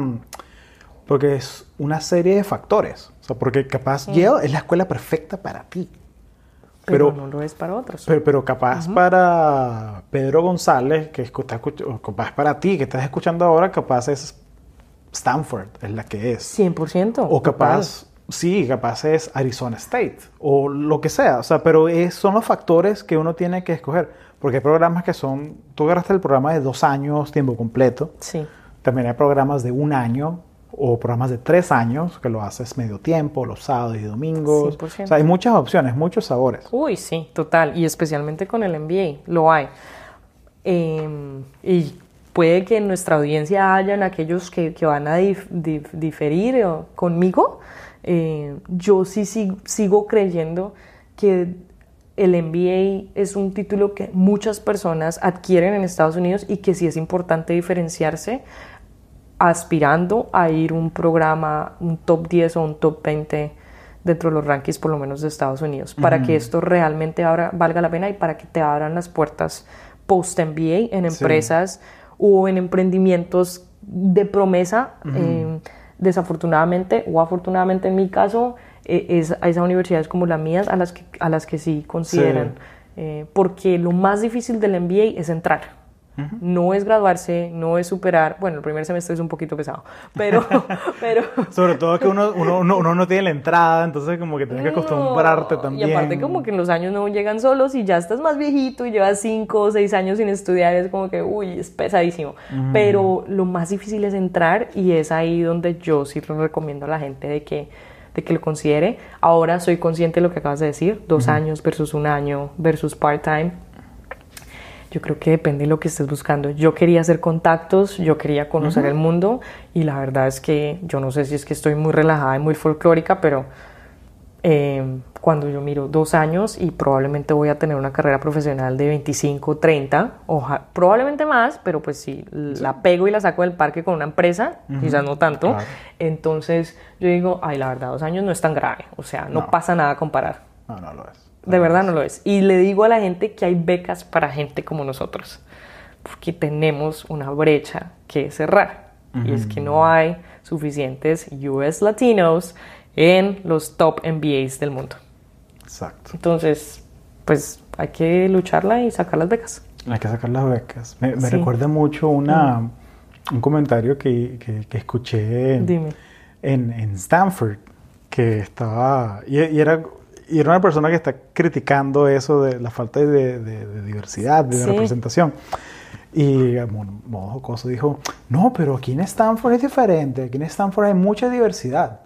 Porque es una serie de factores. O sea, porque capaz Yale es la escuela perfecta para ti. Pero, no lo es para otros. Pero, pero capaz para Pedro González, que está capaz para ti, que estás escuchando ahora, capaz es Stanford, es la que es. 100%. O capaz Sí, capaz es Arizona State o lo que sea, o sea, pero son los factores que uno tiene que escoger, porque hay programas que son, tú agarraste el programa de dos años, tiempo completo, sí. también hay programas de un año o programas de tres años que lo haces medio tiempo, los sábados y domingos, o sea, hay muchas opciones, muchos sabores. Uy, sí, total, y especialmente con el MBA, lo hay. Em, y puede que en nuestra audiencia hayan aquellos que, que van a diferir conmigo, eh, yo sí sigo, creyendo que el MBA es un título que muchas personas adquieren en Estados Unidos y que sí es importante diferenciarse aspirando a ir un programa, un top 10 o un top 20 dentro de los rankings por lo menos de Estados Unidos, para que esto realmente valga la pena y para que te abran las puertas post-MBA en empresas o en emprendimientos de promesa. Eh, desafortunadamente o afortunadamente en mi caso, eh, es a esas universidades como las mías a las que, a las que sí consideran. Eh, porque lo más difícil del MBA es entrar. No es graduarse, no es superar. Bueno, el primer semestre es un poquito pesado, pero. [laughs] pero Sobre todo que uno, uno, uno, no tiene la entrada, entonces como que tienes que acostumbrarte también. Y aparte, como que los años no llegan solos y ya estás más viejito y llevas cinco o seis años sin estudiar, es como que, uy, es pesadísimo. Pero lo más difícil es entrar y es ahí donde yo sí lo recomiendo a la gente de que de que lo considere. Ahora soy consciente de lo que acabas de decir, dos años versus un año versus part-time. Yo creo que depende de lo que estés buscando. Yo quería hacer contactos, yo quería conocer el mundo y la verdad es que yo no sé si es que estoy muy relajada y muy folclórica, pero eh, cuando yo miro dos años y probablemente voy a tener una carrera profesional de 25, 30, oja, probablemente más, pero pues si la pego y la saco del parque con una empresa, quizás no tanto, entonces yo digo, ay, la verdad, dos años no es tan grave, o sea, no, pasa nada a comparar. No, no lo es. De verdad no lo es. Y le digo a la gente que hay becas para gente como nosotros, porque tenemos una brecha que cerrar. Y es que no hay suficientes US Latinos en los top MBAs del mundo. Exacto. Entonces, pues hay que lucharla y sacar las becas. Hay que sacar las becas. Me, recuerda mucho una, un comentario que, que, escuché en, en, Stanford, que estaba, y, y era y era una persona que está criticando eso de la falta de, diversidad, de representación. Y modo jocoso dijo, no, pero aquí en Stanford es diferente, aquí en Stanford hay mucha diversidad.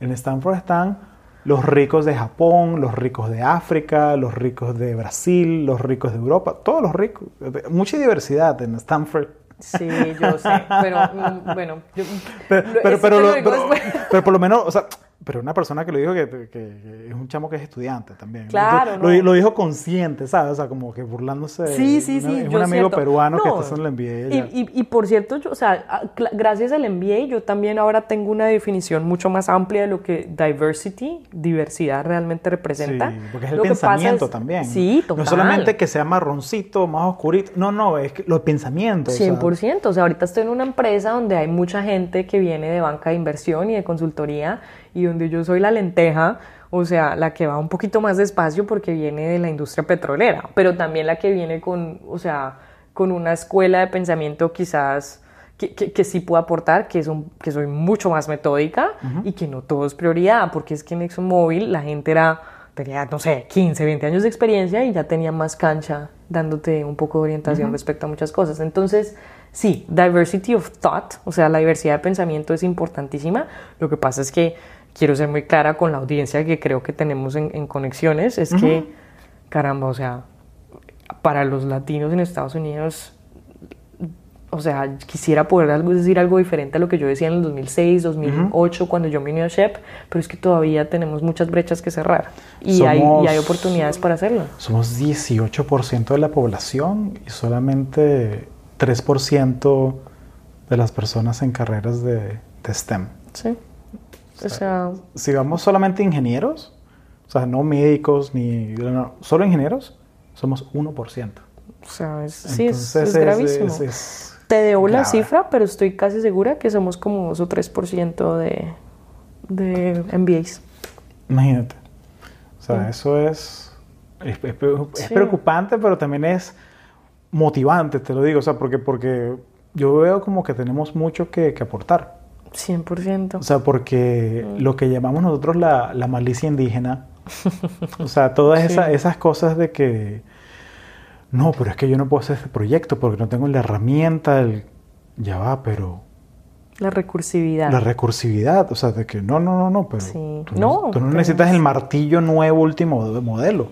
En Stanford están los ricos de Japón, los ricos de África, los ricos de Brasil, los ricos de Europa, todos los ricos. Mucha diversidad en Stanford. Sí, yo sé, pero mm, bueno, pero, pero, pero, por lo menos, o sea, pero una persona que lo dijo que, que, es un chamo que es estudiante también. Claro. Lo, lo, dijo consciente, ¿sabes? O sea, como que burlándose. Sí, sí, sí. Es un amigo peruano que está en el MBA. Y, y, y, por cierto, yo, o sea, gracias al MBA, yo también ahora tengo una definición mucho más amplia de lo que diversity, diversidad realmente representa. Sí, porque es el pensamiento también. Sí, total. No solamente que sea marroncito, más oscurito. No, no, es que los pensamientos. 100%. O sea, ahorita estoy en una empresa donde hay mucha gente que viene de banca de inversión y de consultoría y donde yo soy la lenteja, o sea, la que va un poquito más despacio porque viene de la industria petrolera, pero también la que viene con, o sea, con una escuela de pensamiento quizás que, que, sí puedo aportar, que, es un, que soy mucho más metódica y que no todo es prioridad, porque es que en ExxonMobil la gente era, tenía, no sé, 15, 20 años de experiencia y ya tenía más cancha dándote un poco de orientación respecto a muchas cosas. Entonces, sí, diversity of thought, o sea, la diversidad de pensamiento es importantísima. Lo que pasa es que quiero ser muy clara con la audiencia que creo que tenemos en, conexiones, es que, caramba, o sea, para los latinos en Estados Unidos, o sea, quisiera poder decir algo diferente a lo que yo decía en el 2006, 2008, cuando yo me uní a SHEP, pero es que todavía tenemos muchas brechas que cerrar y, hay, y hay oportunidades para hacerlo. Somos 18% de la población y solamente 3% de las personas en carreras de, de STEM. Sí. O sea, si vamos solamente ingenieros, o sea, no médicos ni solo ingenieros, somos 1%. O sea, sí, es, gravísimo. Te debo la cifra, pero estoy casi segura que somos como 2 o 3% de, de MBAs. Imagínate. O sea, eso es, es, preocupante, pero también es motivante, te lo digo. O sea, porque, porque yo veo como que tenemos mucho que, que aportar. 100%. O sea, porque mm. lo que llamamos nosotros la, la malicia indígena, o sea, todas [laughs] esas cosas de que, no, pero es que yo no puedo hacer este proyecto porque no tengo la herramienta, el, ya va, pero... La recursividad. La recursividad, o sea, de que no, no, no, no, pero sí. no, tú no necesitas el martillo nuevo último modelo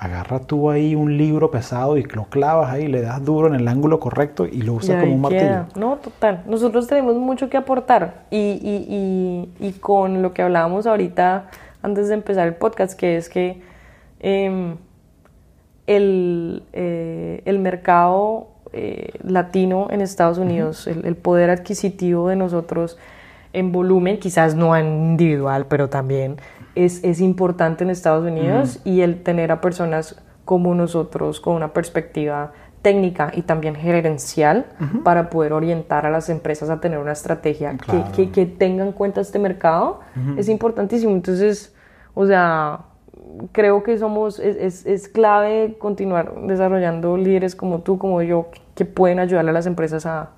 agarra tú ahí un libro pesado y lo clavas ahí, le das duro en el ángulo correcto y lo usas como un martillo. No, total. Nosotros tenemos mucho que aportar y, y, y, y, con lo que hablábamos ahorita antes de empezar el podcast, que es que em, el, eh, el, mercado eh, latino en Estados Unidos, el, el poder adquisitivo de nosotros en volumen, quizás no en individual, pero también es, es importante en Estados Unidos y el tener a personas como nosotros con una perspectiva técnica y también gerencial para poder orientar a las empresas a tener una estrategia que, que, tenga en cuenta este mercado es importantísimo. Entonces, o sea, creo que somos, es, es, clave continuar desarrollando líderes como tú, como yo, que pueden ayudarle a las empresas a,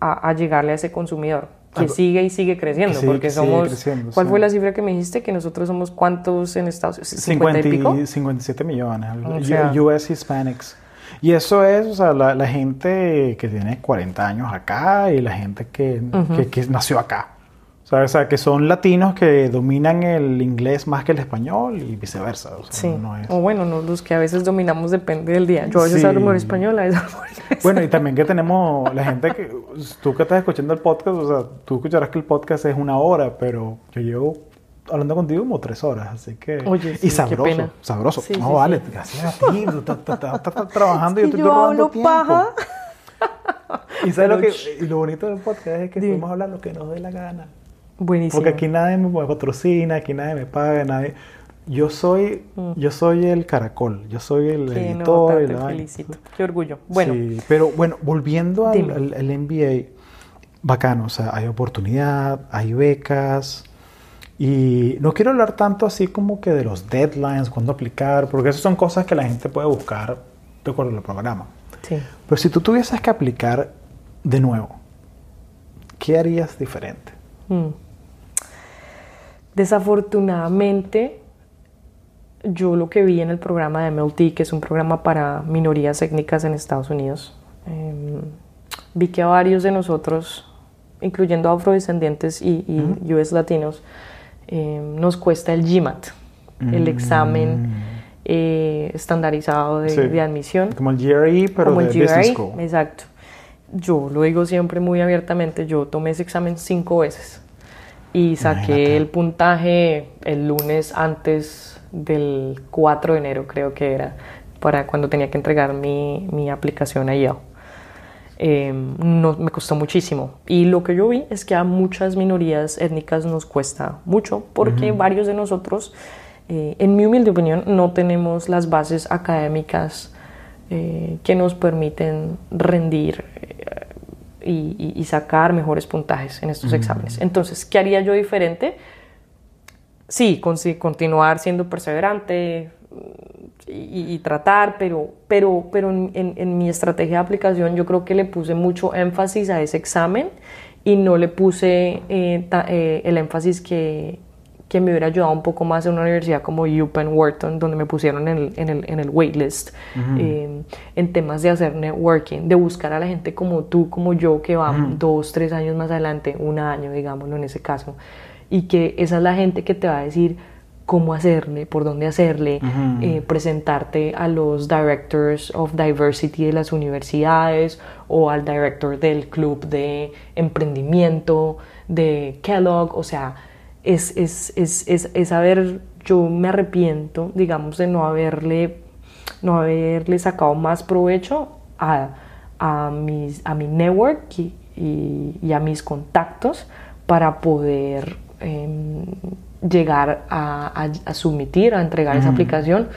a, llegarle a ese consumidor que sigue y sigue creciendo, porque somos... ¿Cuál fue la cifra que me dijiste? Que nosotros somos cuántos en Estados Unidos? 50 y pico? 57 millones, US Hispanics. Y eso es, o sea, la, gente que tiene 40 años acá y la gente que, que nació acá. O sea, que son latinos que dominan el inglés más que el español y viceversa. O sí. O bueno, los que a veces dominamos depende del día. Yo a veces hablo mejor español, a veces hablo inglés. Bueno, y también que [laughs] tenemos la gente que... Tú que estás escuchando el podcast, o sea, tú escucharás que el podcast es una hora, pero yo llevo hablando contigo como tres horas, así que... Oye, sí, y sabroso, qué pena. sabroso. Sí, no, vale, gracias a ti, tú estás [laughs] trabajando y yo estoy yo hablo paja. [laughs] Y sabes lo que... Y lo bonito del podcast es que podemos hablar lo que nos dé la gana. Buenísimo. Porque aquí nadie me patrocina, aquí nadie me paga, nadie. Yo soy, mm. yo soy el caracol, yo soy el editor. No, te felicito. Qué orgullo. Bueno. Sí, pero bueno, volviendo al, al, MBA, bacano, o sea, hay oportunidad, hay becas. Y no quiero hablar tanto así como que de los deadlines, cuándo aplicar, porque esas son cosas que la gente puede buscar de acuerdo al programa. Sí. Pero si tú tuvieses que aplicar de nuevo, ¿qué harías diferente? Mm. Desafortunadamente, yo lo que vi en el programa de MLT, que es un programa para minorías étnicas en Estados Unidos, em, vi que a varios de nosotros, incluyendo afrodescendientes y, US latinos, em, nos cuesta el GMAT, el mm. examen eh, estandarizado de, admisión. Como el GRE, pero de Business School. Exacto. Yo lo digo siempre muy abiertamente, yo tomé ese examen cinco veces y saqué el puntaje el lunes antes del 4 de enero, creo que era, para cuando tenía que entregar mi, mi aplicación a Yale. Em, no, me costó muchísimo. Y lo que yo vi es que a muchas minorías étnicas nos cuesta mucho porque varios de nosotros, eh, en mi humilde opinión, no tenemos las bases académicas eh, que nos permiten rendir eh, y, sacar mejores puntajes en estos exámenes. Entonces, ¿qué haría yo diferente? Sí, continuar siendo perseverante y, tratar, pero, pero, pero en, mi estrategia de aplicación yo creo que le puse mucho énfasis a ese examen y no le puse eh, eh, el énfasis que, que me hubiera ayudado un poco más en una universidad como UPenn Wharton, donde me pusieron en el, en el, en el waitlist, eh, en temas de hacer networking, de buscar a la gente como tú, como yo, que va dos, tres años más adelante, un año, digámoslo en ese caso, y que esa es la gente que te va a decir cómo hacerle, por dónde hacerle, eh, presentarte a los directors of diversity de las universidades o al director del club de emprendimiento de Kellogg, o sea, es, es, es, es, haber, yo me arrepiento, digamos, de no haberle, no haberle sacado más provecho a, a, mis, a mi network y, y, a mis contactos para poder em, llegar a, a, a, a entregar esa aplicación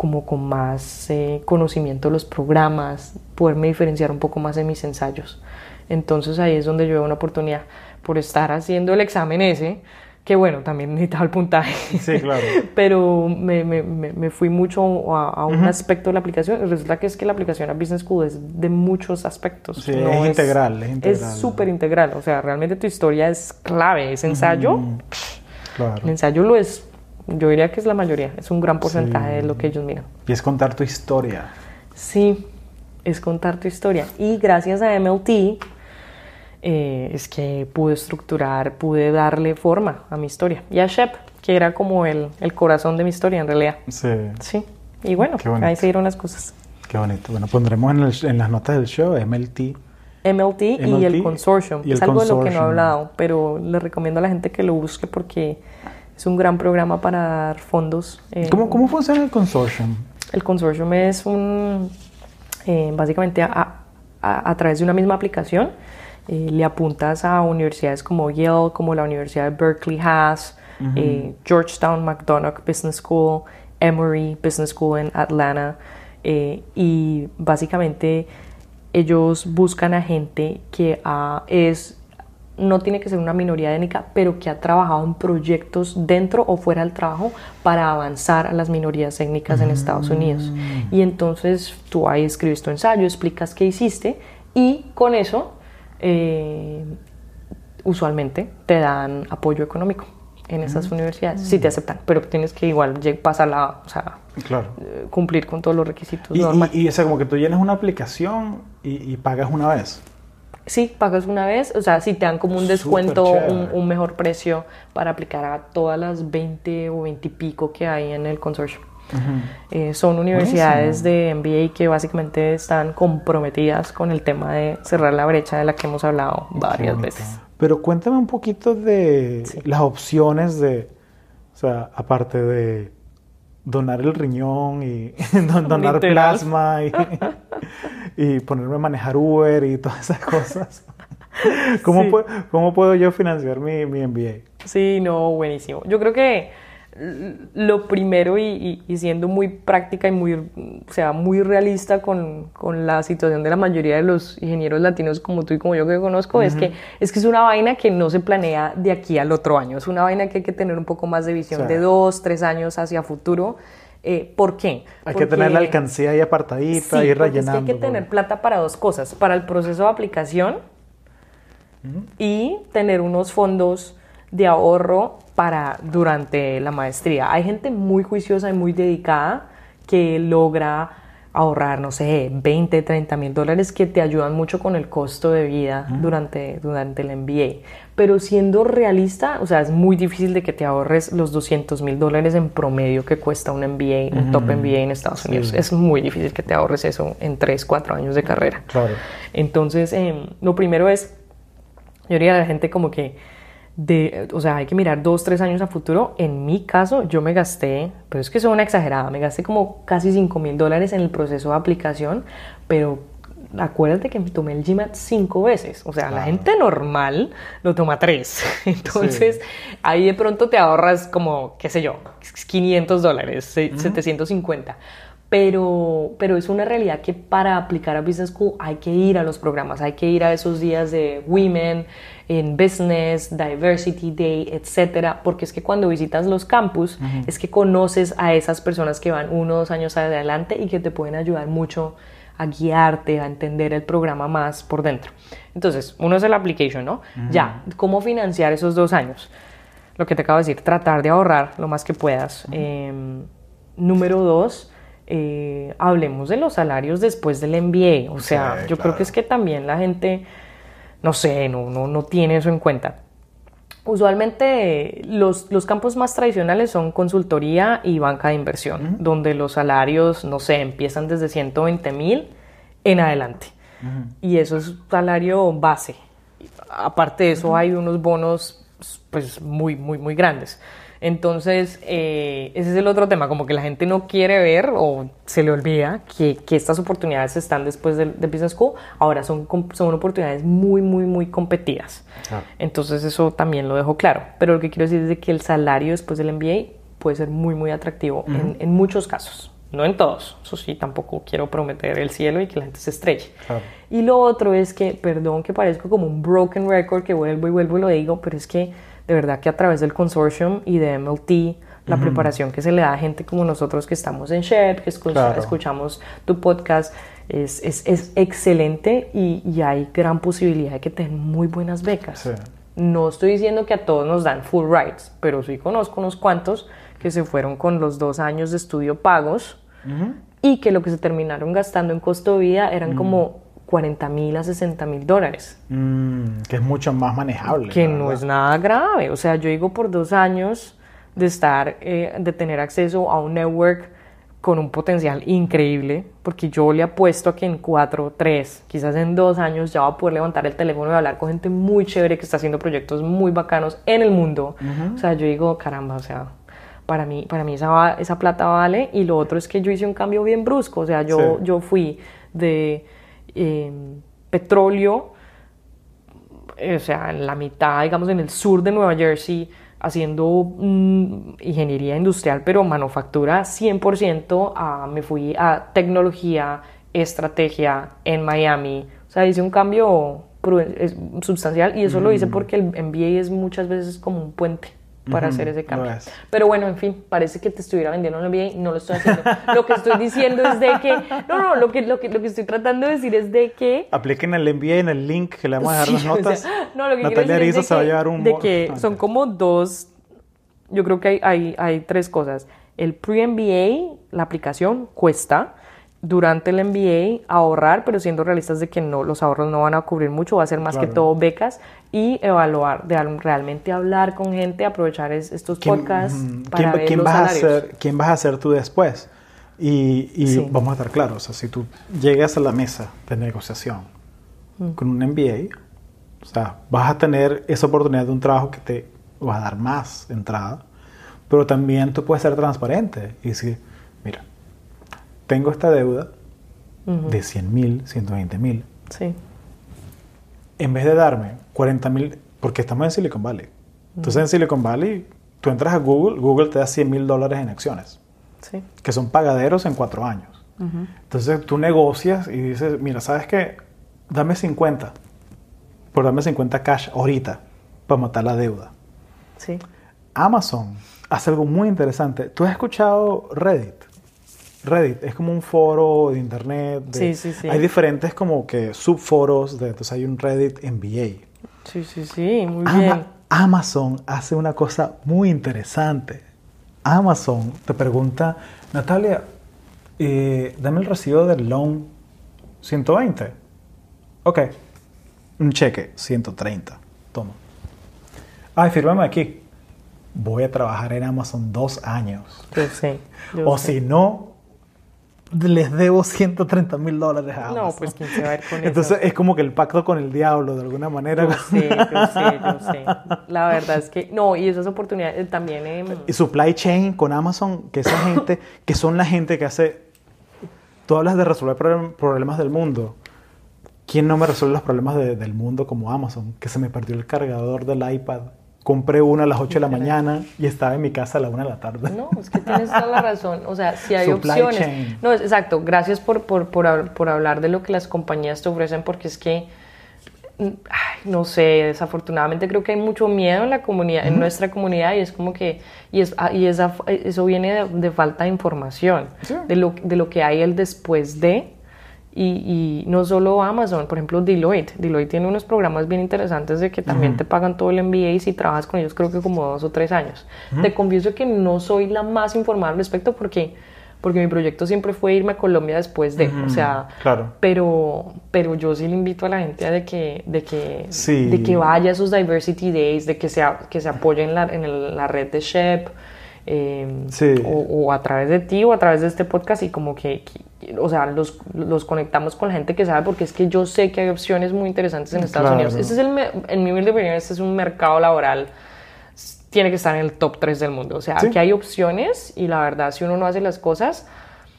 como con más eh, conocimiento de los programas, poderme diferenciar un poco más de mis ensayos. Entonces ahí es donde yo veo una oportunidad por estar haciendo el examen ese, que bueno, también necesitaba el puntaje. Sí, claro. [laughs] Pero me, me, me, fui mucho a, un aspecto de la aplicación. Resulta que es que la aplicación a Business School es de muchos aspectos. Sí, es, integral, es integral. Es súper integral. O sea, realmente tu historia es clave. Es ensayo. claro. El ensayo lo es, yo diría que es la mayoría. Es un gran porcentaje de lo que ellos miran. Y es contar tu historia. Sí, es contar tu historia. Y gracias a MLT eh, es que pude estructurar, pude darle forma a mi historia. Y a Shep, que era como el, el corazón de mi historia en realidad. Sí. Sí. Y bueno, ahí se dieron las cosas. Qué bonito. Bueno, pondremos en, el, en las notas del show MLT. MLT, y el consortium. es algo de lo que no he hablado, pero le recomiendo a la gente que lo busque porque es un gran programa para dar fondos. Eh, ¿Cómo, ¿Cómo, funciona el consortium? El consortium es un, eh, básicamente a, a, a, través de una misma aplicación, eh, le apuntas a universidades como Yale, como la Universidad de Berkeley has, eh, Georgetown McDonough Business School, Emory Business School en Atlanta, eh, y básicamente ellos buscan a gente que ah, es no tiene que ser una minoría étnica, pero que ha trabajado en proyectos dentro o fuera del trabajo para avanzar a las minorías étnicas en Estados Unidos. Mm. Y entonces tú ahí escribes tu ensayo, explicas qué hiciste y con eso eh, usualmente te dan apoyo económico en esas mm. universidades, si te aceptan, pero tienes que igual pasarla, o sea, eh, cumplir con todos los requisitos y, normales. Y, y, como que tú llenas una aplicación y, pagas una vez. Sí, pagas una vez, o sea, si te dan como un descuento, un, mejor precio para aplicar a todas las 20 o 20 y pico que hay en el consorcio. Eh, son universidades de MBA que básicamente están comprometidas con el tema de cerrar la brecha de la que hemos hablado varias veces. Pero cuéntame un poquito de las opciones de, o sea, aparte de donar el riñón y [laughs] donar plasma [laughs] y, ponerme a manejar Uber y todas esas cosas. [laughs] ¿Cómo, puedo, ¿Cómo puedo yo financiar mi, mi MBA? Sí, no, buenísimo. Yo creo que lo primero y, siendo muy práctica y muy, o sea, muy realista con, con, la situación de la mayoría de los ingenieros latinos como tú y como yo que conozco, es, que, es que es una vaina que no se planea de aquí al otro año. Es una vaina que hay que tener un poco más de visión de dos, tres años hacia futuro. Eh, ¿Por qué? Hay que tener la alcancía ahí apartadita, y rellenando. Es que hay que tener plata para dos cosas, para el proceso de aplicación y tener unos fondos de ahorro para durante la maestría. Hay gente muy juiciosa y muy dedicada que logra ahorrar, no sé, 20, 30 mil dólares que te ayudan mucho con el costo de vida durante, durante el MBA. Pero siendo realista, o sea, es muy difícil de que te ahorres los 200 mil dólares en promedio que cuesta un MBA, un top MBA en Estados Unidos. Es muy difícil que te ahorres eso en 3, 4 años de carrera. Claro. Entonces, em, lo primero es, yo diría a la gente como que de, o sea, hay que mirar dos, tres años a futuro. En mi caso, yo me gasté, pero es que soy una exagerada, me gasté como casi 5 mil dólares en el proceso de aplicación, pero acuérdate que me tomé el GMAT cinco veces. O sea, la gente normal lo toma tres. [laughs] Entonces, ahí de pronto te ahorras como, qué sé yo, 500 dólares, 750 pero, pero es una realidad que para aplicar a Business School hay que ir a los programas, hay que ir a esos días de Women in Business, Diversity Day, etcétera, porque es que cuando visitas los campus es que conoces a esas personas que van uno o dos años adelante y que te pueden ayudar mucho a guiarte, a entender el programa más por dentro. Entonces, uno es el application, ¿no? Ya, ¿cómo financiar esos dos años? Lo que te acabo de decir, tratar de ahorrar lo más que puedas. Em, número dos, eh, hablemos de los salarios después del MBA. O sea, yo creo que es que también la gente, no sé, no, no, no tiene eso en cuenta. Usualmente los, los, campos más tradicionales son consultoría y banca de inversión, donde los salarios, no sé, empiezan desde 120 mil en adelante. Y eso es salario base. Aparte de eso hay unos bonos pues muy, muy, muy grandes. Entonces, eh, ese es el otro tema, como que la gente no quiere ver o se le olvida que, que estas oportunidades están después de, Business School, ahora son, son oportunidades muy, muy, muy competidas. Ah. Entonces, eso también lo dejo claro. Pero lo que quiero decir es que el salario después del MBA puede ser muy, muy atractivo en, en, muchos casos. No en todos, eso sí, tampoco quiero prometer el cielo y que la gente se estrelle. Y lo otro es que, perdón que parezco como un broken record, que vuelvo y vuelvo y lo digo, pero es que de verdad que a través del consortium y de MLT, la preparación que se le da a gente como nosotros que estamos en SHEP, que escuchamos tu podcast, es, es, es excelente y, y, hay gran posibilidad de que tengan muy buenas becas. No estoy diciendo que a todos nos dan full rights, pero sí conozco unos cuantos que se fueron con los dos años de estudio pagos y que lo que se terminaron gastando en costo de vida eran como 40 mil a 60 mil dólares. Mm, que es mucho más manejable. Que no es nada grave. O sea, yo digo por dos años de estar, eh, de tener acceso a un network con un potencial increíble, porque yo le apuesto a que en cuatro, tres, quizás en dos años ya va a poder levantar el teléfono y hablar con gente muy chévere que está haciendo proyectos muy bacanos en el mundo. O sea, yo digo, caramba, o sea, para mí, para mí esa, esa plata vale. Y lo otro es que yo hice un cambio bien brusco. O sea, yo, yo fui de Em, petróleo, o sea, en la mitad, digamos, en el sur de Nueva Jersey, haciendo mm, ingeniería industrial, pero manufactura 100%, ah, me fui a tecnología, estrategia en Miami. O sea, hice un cambio sustancial y eso lo hice mm. porque el MBA es muchas veces como un puente para hacer ese cambio. Pero bueno, en fin, parece que te estuviera vendiendo un MBA y no lo estoy haciendo. lo que estoy diciendo es de que, no, no, lo que, lo que, lo que estoy tratando de decir es de que... Apliquen el MBA en el link que le vamos a dejar las notas. no, lo que Natalia quiero decir es de se va a llevar un... De que son como dos, yo creo que hay, hay, hay tres cosas. El pre-MBA, la aplicación, cuesta durante el MBA ahorrar, pero siendo realistas de que no, los ahorros no van a cubrir mucho, va a ser más que todo becas y evaluar, de realmente hablar con gente, aprovechar estos podcasts para ver ¿quién los vas A ser, ¿Quién vas a ser tú después? Y, vamos a estar claros, o sea, si tú llegas a la mesa de negociación mm. con un MBA, o sea, vas a tener esa oportunidad de un trabajo que te va a dar más entrada, pero también tú puedes ser transparente y decir, tengo esta deuda de 100 mil, 120 mil. Sí. En vez de darme 40 mil, porque estamos en Silicon Valley. Entonces en Silicon Valley, tú entras a Google, Google te da 100 mil dólares en acciones. Sí. Que son pagaderos en cuatro años. Entonces tú negocias y dices, mira, ¿sabes qué? Dame 50. Por dame 50 cash ahorita para matar la deuda. Sí. Amazon hace algo muy interesante. ¿Tú has escuchado Reddit? Reddit es como un foro de internet. sí, sí, sí. Hay diferentes como que subforos. De, entonces hay un Reddit MBA. Sí, sí, sí, muy bien. Amazon hace una cosa muy interesante. Amazon te pregunta, Natalia, eh, dame el recibo del loan 120. Ok. Un cheque, 130. Toma. Ay, fírmame aquí. Voy a trabajar en Amazon dos años. Yo sé. o si no, les debo 130 mil dólares a Amazon. No, pues quién se va a ir con Entonces es como que el pacto con el diablo, de alguna manera. Yo sé, yo sé, yo sé. La verdad es que, no, y esas oportunidades eh, también... Eh, y supply chain con Amazon, que esa [coughs] gente, que son la gente que hace... Tú hablas de resolver problemas del mundo. ¿Quién no me resuelve los problemas del mundo como Amazon? Que se me perdió el cargador del iPad compré una a las 8 de la mañana y estaba en mi casa a la 1 de la tarde. No, es que tienes toda la razón. O sea, si hay opciones. No, exacto. Gracias por, por, por, por, hablar de lo que las compañías te ofrecen, porque es que, no sé, desafortunadamente creo que hay mucho miedo en la comunidad, en nuestra comunidad, y es como que, y, es, y esa, eso viene de, falta de información, de, lo, de lo que hay el después de y, no solo Amazon, por ejemplo Deloitte. Deloitte tiene unos programas bien interesantes de que también te pagan todo el MBA y si trabajas con ellos creo que como dos o tres años. Te confieso que no soy la más informada al respecto porque, porque mi proyecto siempre fue irme a Colombia después de, o sea, claro. pero, pero yo sí le invito a la gente de que, de que, de que vaya a esos Diversity Days, de que se, que se apoye en la, en la red de SHEP. Eh, o, a través de ti o a través de este podcast y como que, o sea, los, los, conectamos con la gente que sabe porque es que yo sé que hay opciones muy interesantes en Estados Unidos. Este es el, en mi humilde opinión, este es un mercado laboral tiene que estar en el top 3 del mundo. O sea, aquí hay opciones y la verdad, si uno no hace las cosas...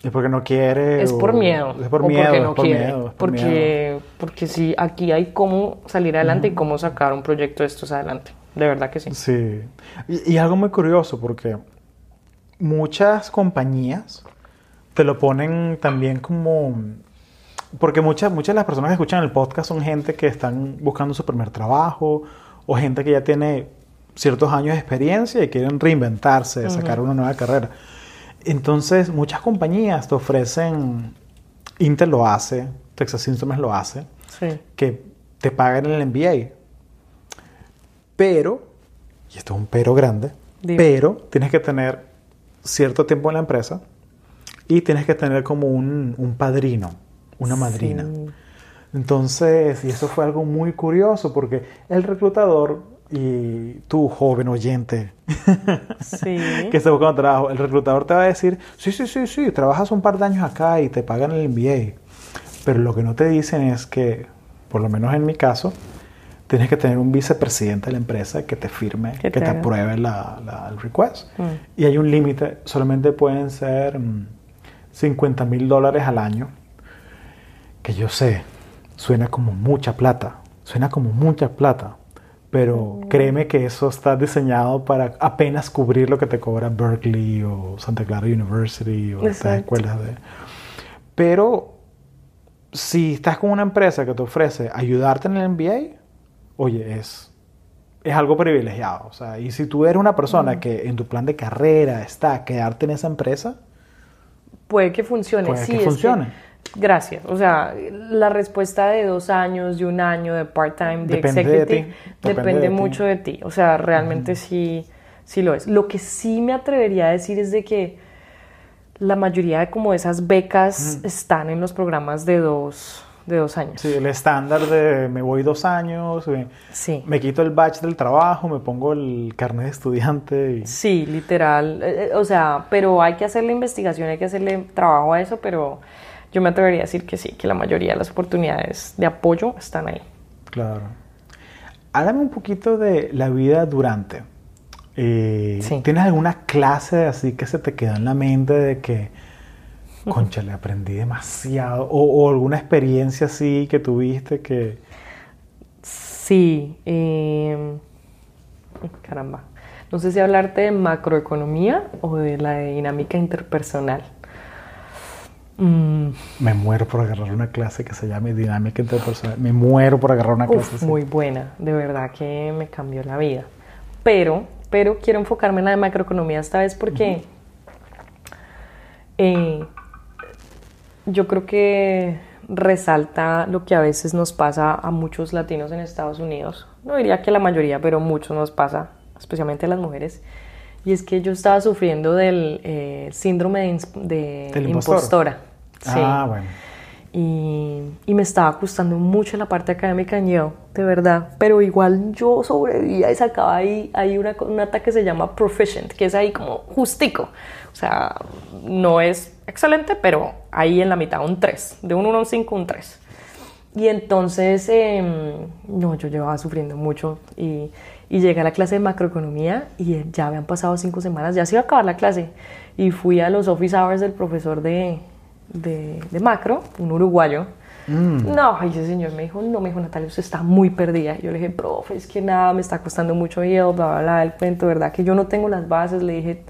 Es porque no quiere. Es por miedo. Es por miedo. Porque no quiere. porque, porque sí, aquí hay cómo salir adelante y cómo sacar un proyecto de estos adelante. De verdad que sí. Sí. Y, y algo muy curioso, porque muchas compañías te lo ponen también como... Porque muchas, muchas de las personas que escuchan el podcast son gente que están buscando su primer trabajo o gente que ya tiene ciertos años de experiencia y quieren reinventarse, sacar una nueva carrera. Entonces, muchas compañías te ofrecen, Intel lo hace, Texas Instruments lo hace, que te pagan el MBA. Pero, y esto es un pero grande, pero tienes que tener cierto tiempo en la empresa y tienes que tener como un, padrino, una madrina. Entonces, y eso fue algo muy curioso porque el reclutador y tú, joven oyente, [laughs] que está buscando trabajo, el reclutador te va a decir, sí, sí, sí, sí, trabajas un par de años acá y te pagan el MBA. Pero lo que no te dicen es que, por lo menos en mi caso, tienes que tener un vicepresidente de la empresa que te firme, que te, apruebe la, el request. Mm. Y hay un límite, solamente pueden ser 50 mm, mil dólares al año, que yo sé, suena como mucha plata, suena como mucha plata, pero créeme que eso está diseñado para apenas cubrir lo que te cobra Berkeley o Santa Clara University o estas escuelas de... Pero si estás con una empresa que te ofrece ayudarte en el MBA, oye, es, es algo privilegiado. O sea, y si tú eres una persona que en tu plan de carrera está quedarte en esa empresa, puede que funcione. Puede sí, que funcione. Gracias. O sea, la respuesta de dos años, de un año, de part-time, de executive, depende, mucho de ti. O sea, realmente sí, sí lo es. Lo que sí me atrevería a decir es de que la mayoría de como esas becas están en los programas de dos, de dos años. Sí, el estándar de me voy dos años, me, sí. me quito el batch del trabajo, me pongo el carnet de estudiante. Y... Sí, literal. Eh, eh, o sea, pero hay que hacerle investigación, hay que hacerle trabajo a eso, pero yo me atrevería a decir que sí, que la mayoría de las oportunidades de apoyo están ahí. Claro. Háblame un poquito de la vida durante. Eh, ¿Tienes alguna clase así que se te quedó en la mente de que, concha, le aprendí demasiado? O, alguna experiencia así que tuviste que... Sí. Em, caramba. No sé si hablarte de macroeconomía o de la dinámica interpersonal. Mm. Me muero por agarrar una clase que se llame Dinámica Interpersonal. Me muero por agarrar una clase así. Muy buena, de verdad que me cambió la vida. Pero, pero quiero enfocarme en la de macroeconomía esta vez porque eh, yo creo que resalta lo que a veces nos pasa a muchos latinos en Estados Unidos. No diría que la mayoría, pero muchos nos pasa, especialmente a las mujeres. Y es que yo estaba sufriendo del eh, síndrome de, impostora. Ah, bueno. Y, y, me estaba costando mucho la parte académica en yo, de verdad. Pero igual yo sobrevivía y sacaba ahí, hay una nota que se llama proficient, que es ahí como justico. O sea, no es excelente, pero ahí en la mitad, un 3. De un 1 a un 5, un 3. Y entonces, em, no, yo llevaba sufriendo mucho y, y llegué a la clase de macroeconomía y ya habían pasado cinco semanas, ya se iba a acabar la clase. Y fui a los office hours del profesor de, de, macro, un uruguayo. Mm. No, y ese señor me dijo, no, me dijo Natalia, usted está muy perdida. Yo le dije, profe, es que nada, me está costando mucho y bla, bla, bla, el cuento, ¿verdad? Que yo no tengo las bases. Le dije,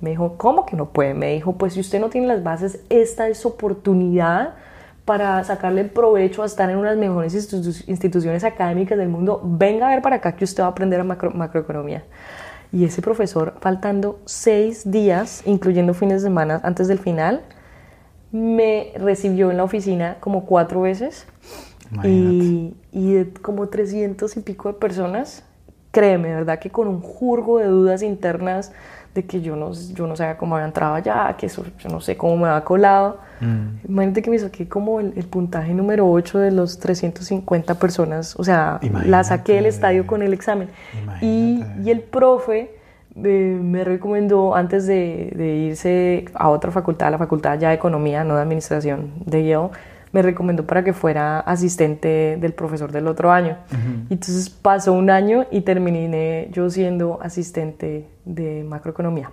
me dijo, ¿cómo que no puede? Me dijo, pues si usted no tiene las bases, esta es oportunidad para sacarle provecho a estar en unas mejores instituciones académicas del mundo. Venga a ver para acá que usted va a aprender a macroeconomía. Y ese profesor, faltando seis días, incluyendo fines de semana antes del final, me recibió en la oficina como cuatro veces y, y, de como 300 y pico de personas, créeme, ¿verdad? Que con un jurgo de dudas internas de que yo no, yo no sabía cómo había entrado allá, que eso, yo no sé cómo me había colado. Mm. Imagínate que me saqué como el, puntaje número 8 de los 350 personas, o sea, la saqué del estadio con el examen. Y, y el profe me recomendó antes de, irse a otra facultad, a la facultad ya de economía, no de administración de Yale, me recomendó para que fuera asistente del profesor del otro año. Entonces pasó un año y terminé yo siendo asistente de macroeconomía.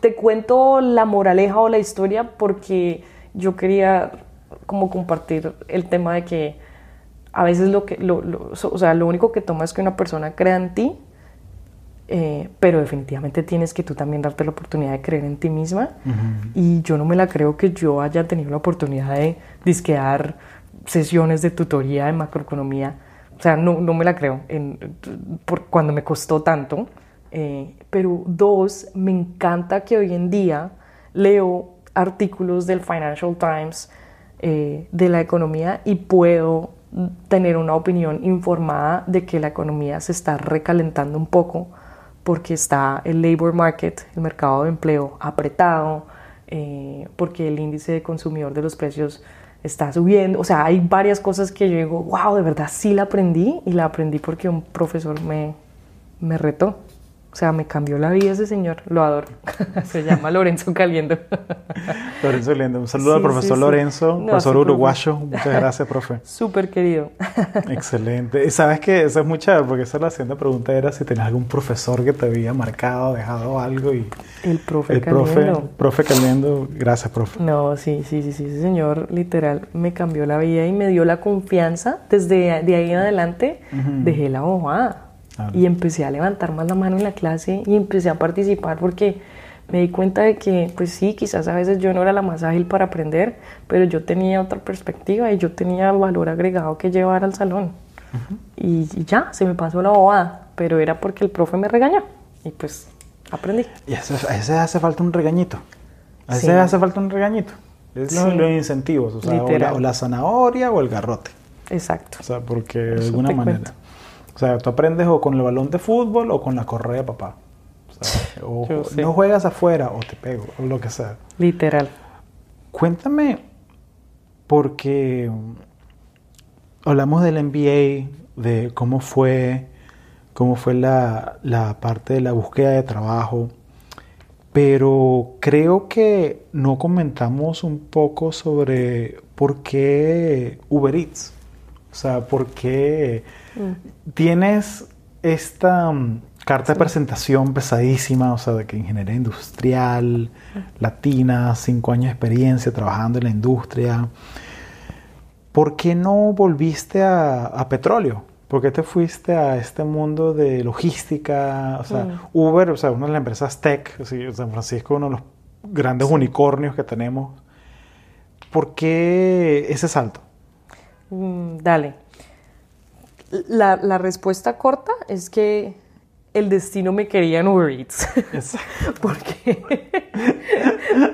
Te cuento la moraleja o la historia porque yo quería como compartir el tema de que a veces lo que, o sea, lo único que toma es que una persona crea en ti eh, pero definitivamente tienes que tú también darte la oportunidad de creer en ti misma. Y yo no me la creo que yo haya tenido la oportunidad de disquear sesiones de tutoría de macroeconomía. O sea, no, no me la creo en, por, cuando me costó tanto. Eh, pero dos, me encanta que hoy en día leo artículos del Financial Times eh, de la economía y puedo tener una opinión informada de que la economía se está recalentando un poco porque está el labor market, el mercado de empleo apretado, eh, porque el índice de consumidor de los precios está subiendo. O sea, hay varias cosas que yo digo, wow, de verdad sí la aprendí y la aprendí porque un profesor me, me retó. O sea, me cambió la vida ese señor, lo adoro. [laughs] Se llama Lorenzo Caliendo. [laughs] Lorenzo Caliendo, un saludo al profesor Lorenzo, profesor uruguayo. Muchas gracias, profe. [laughs] Súper querido. Excelente. Y sabes que eso es mucha, porque esa es la siguiente pregunta era si tenías algún profesor que te había marcado, dejado algo. y El profe El profe, profe Caliendo, gracias, profe. No, sí, sí, sí, sí, ese señor literal me cambió la vida y me dio la confianza. Desde de ahí en adelante dejé la bobada Y empecé a levantar más la mano en la clase y empecé a participar porque me di cuenta de que, pues sí, quizás a veces yo no era la más ágil para aprender, pero yo tenía otra perspectiva y yo tenía el valor agregado que llevar al salón. y, ya, se me pasó la bobada, pero era porque el profe me regañó y pues aprendí. Y a ese hace falta un regañito. A ese hace falta un regañito. Es los, incentivos, o sea, o la, zanahoria o el garrote. Exacto. O sea, porque de alguna manera. O sea, tú aprendes o con el balón de fútbol o con la correa, papá. O, [laughs] no juegas afuera o te pego, o lo que sea. Literal. Cuéntame, porque hablamos del MBA, de cómo fue, cómo fue la, la parte de la búsqueda de trabajo, pero creo que no comentamos un poco sobre por qué Uber Eats. O sea, por qué mm. tienes esta Carta de presentación pesadísima, o sea, de que ingeniería industrial, latina, cinco años de experiencia trabajando en la industria. ¿Por qué no volviste a, petróleo? ¿Por qué te fuiste a este mundo de logística? O sea, mm. Uber, o sea, una de las empresas tech, San Francisco, uno de los grandes unicornios que tenemos. ¿Por qué ese salto? Mm, dale. La, la respuesta corta es que el destino me quería en Uber Eats. [laughs] porque,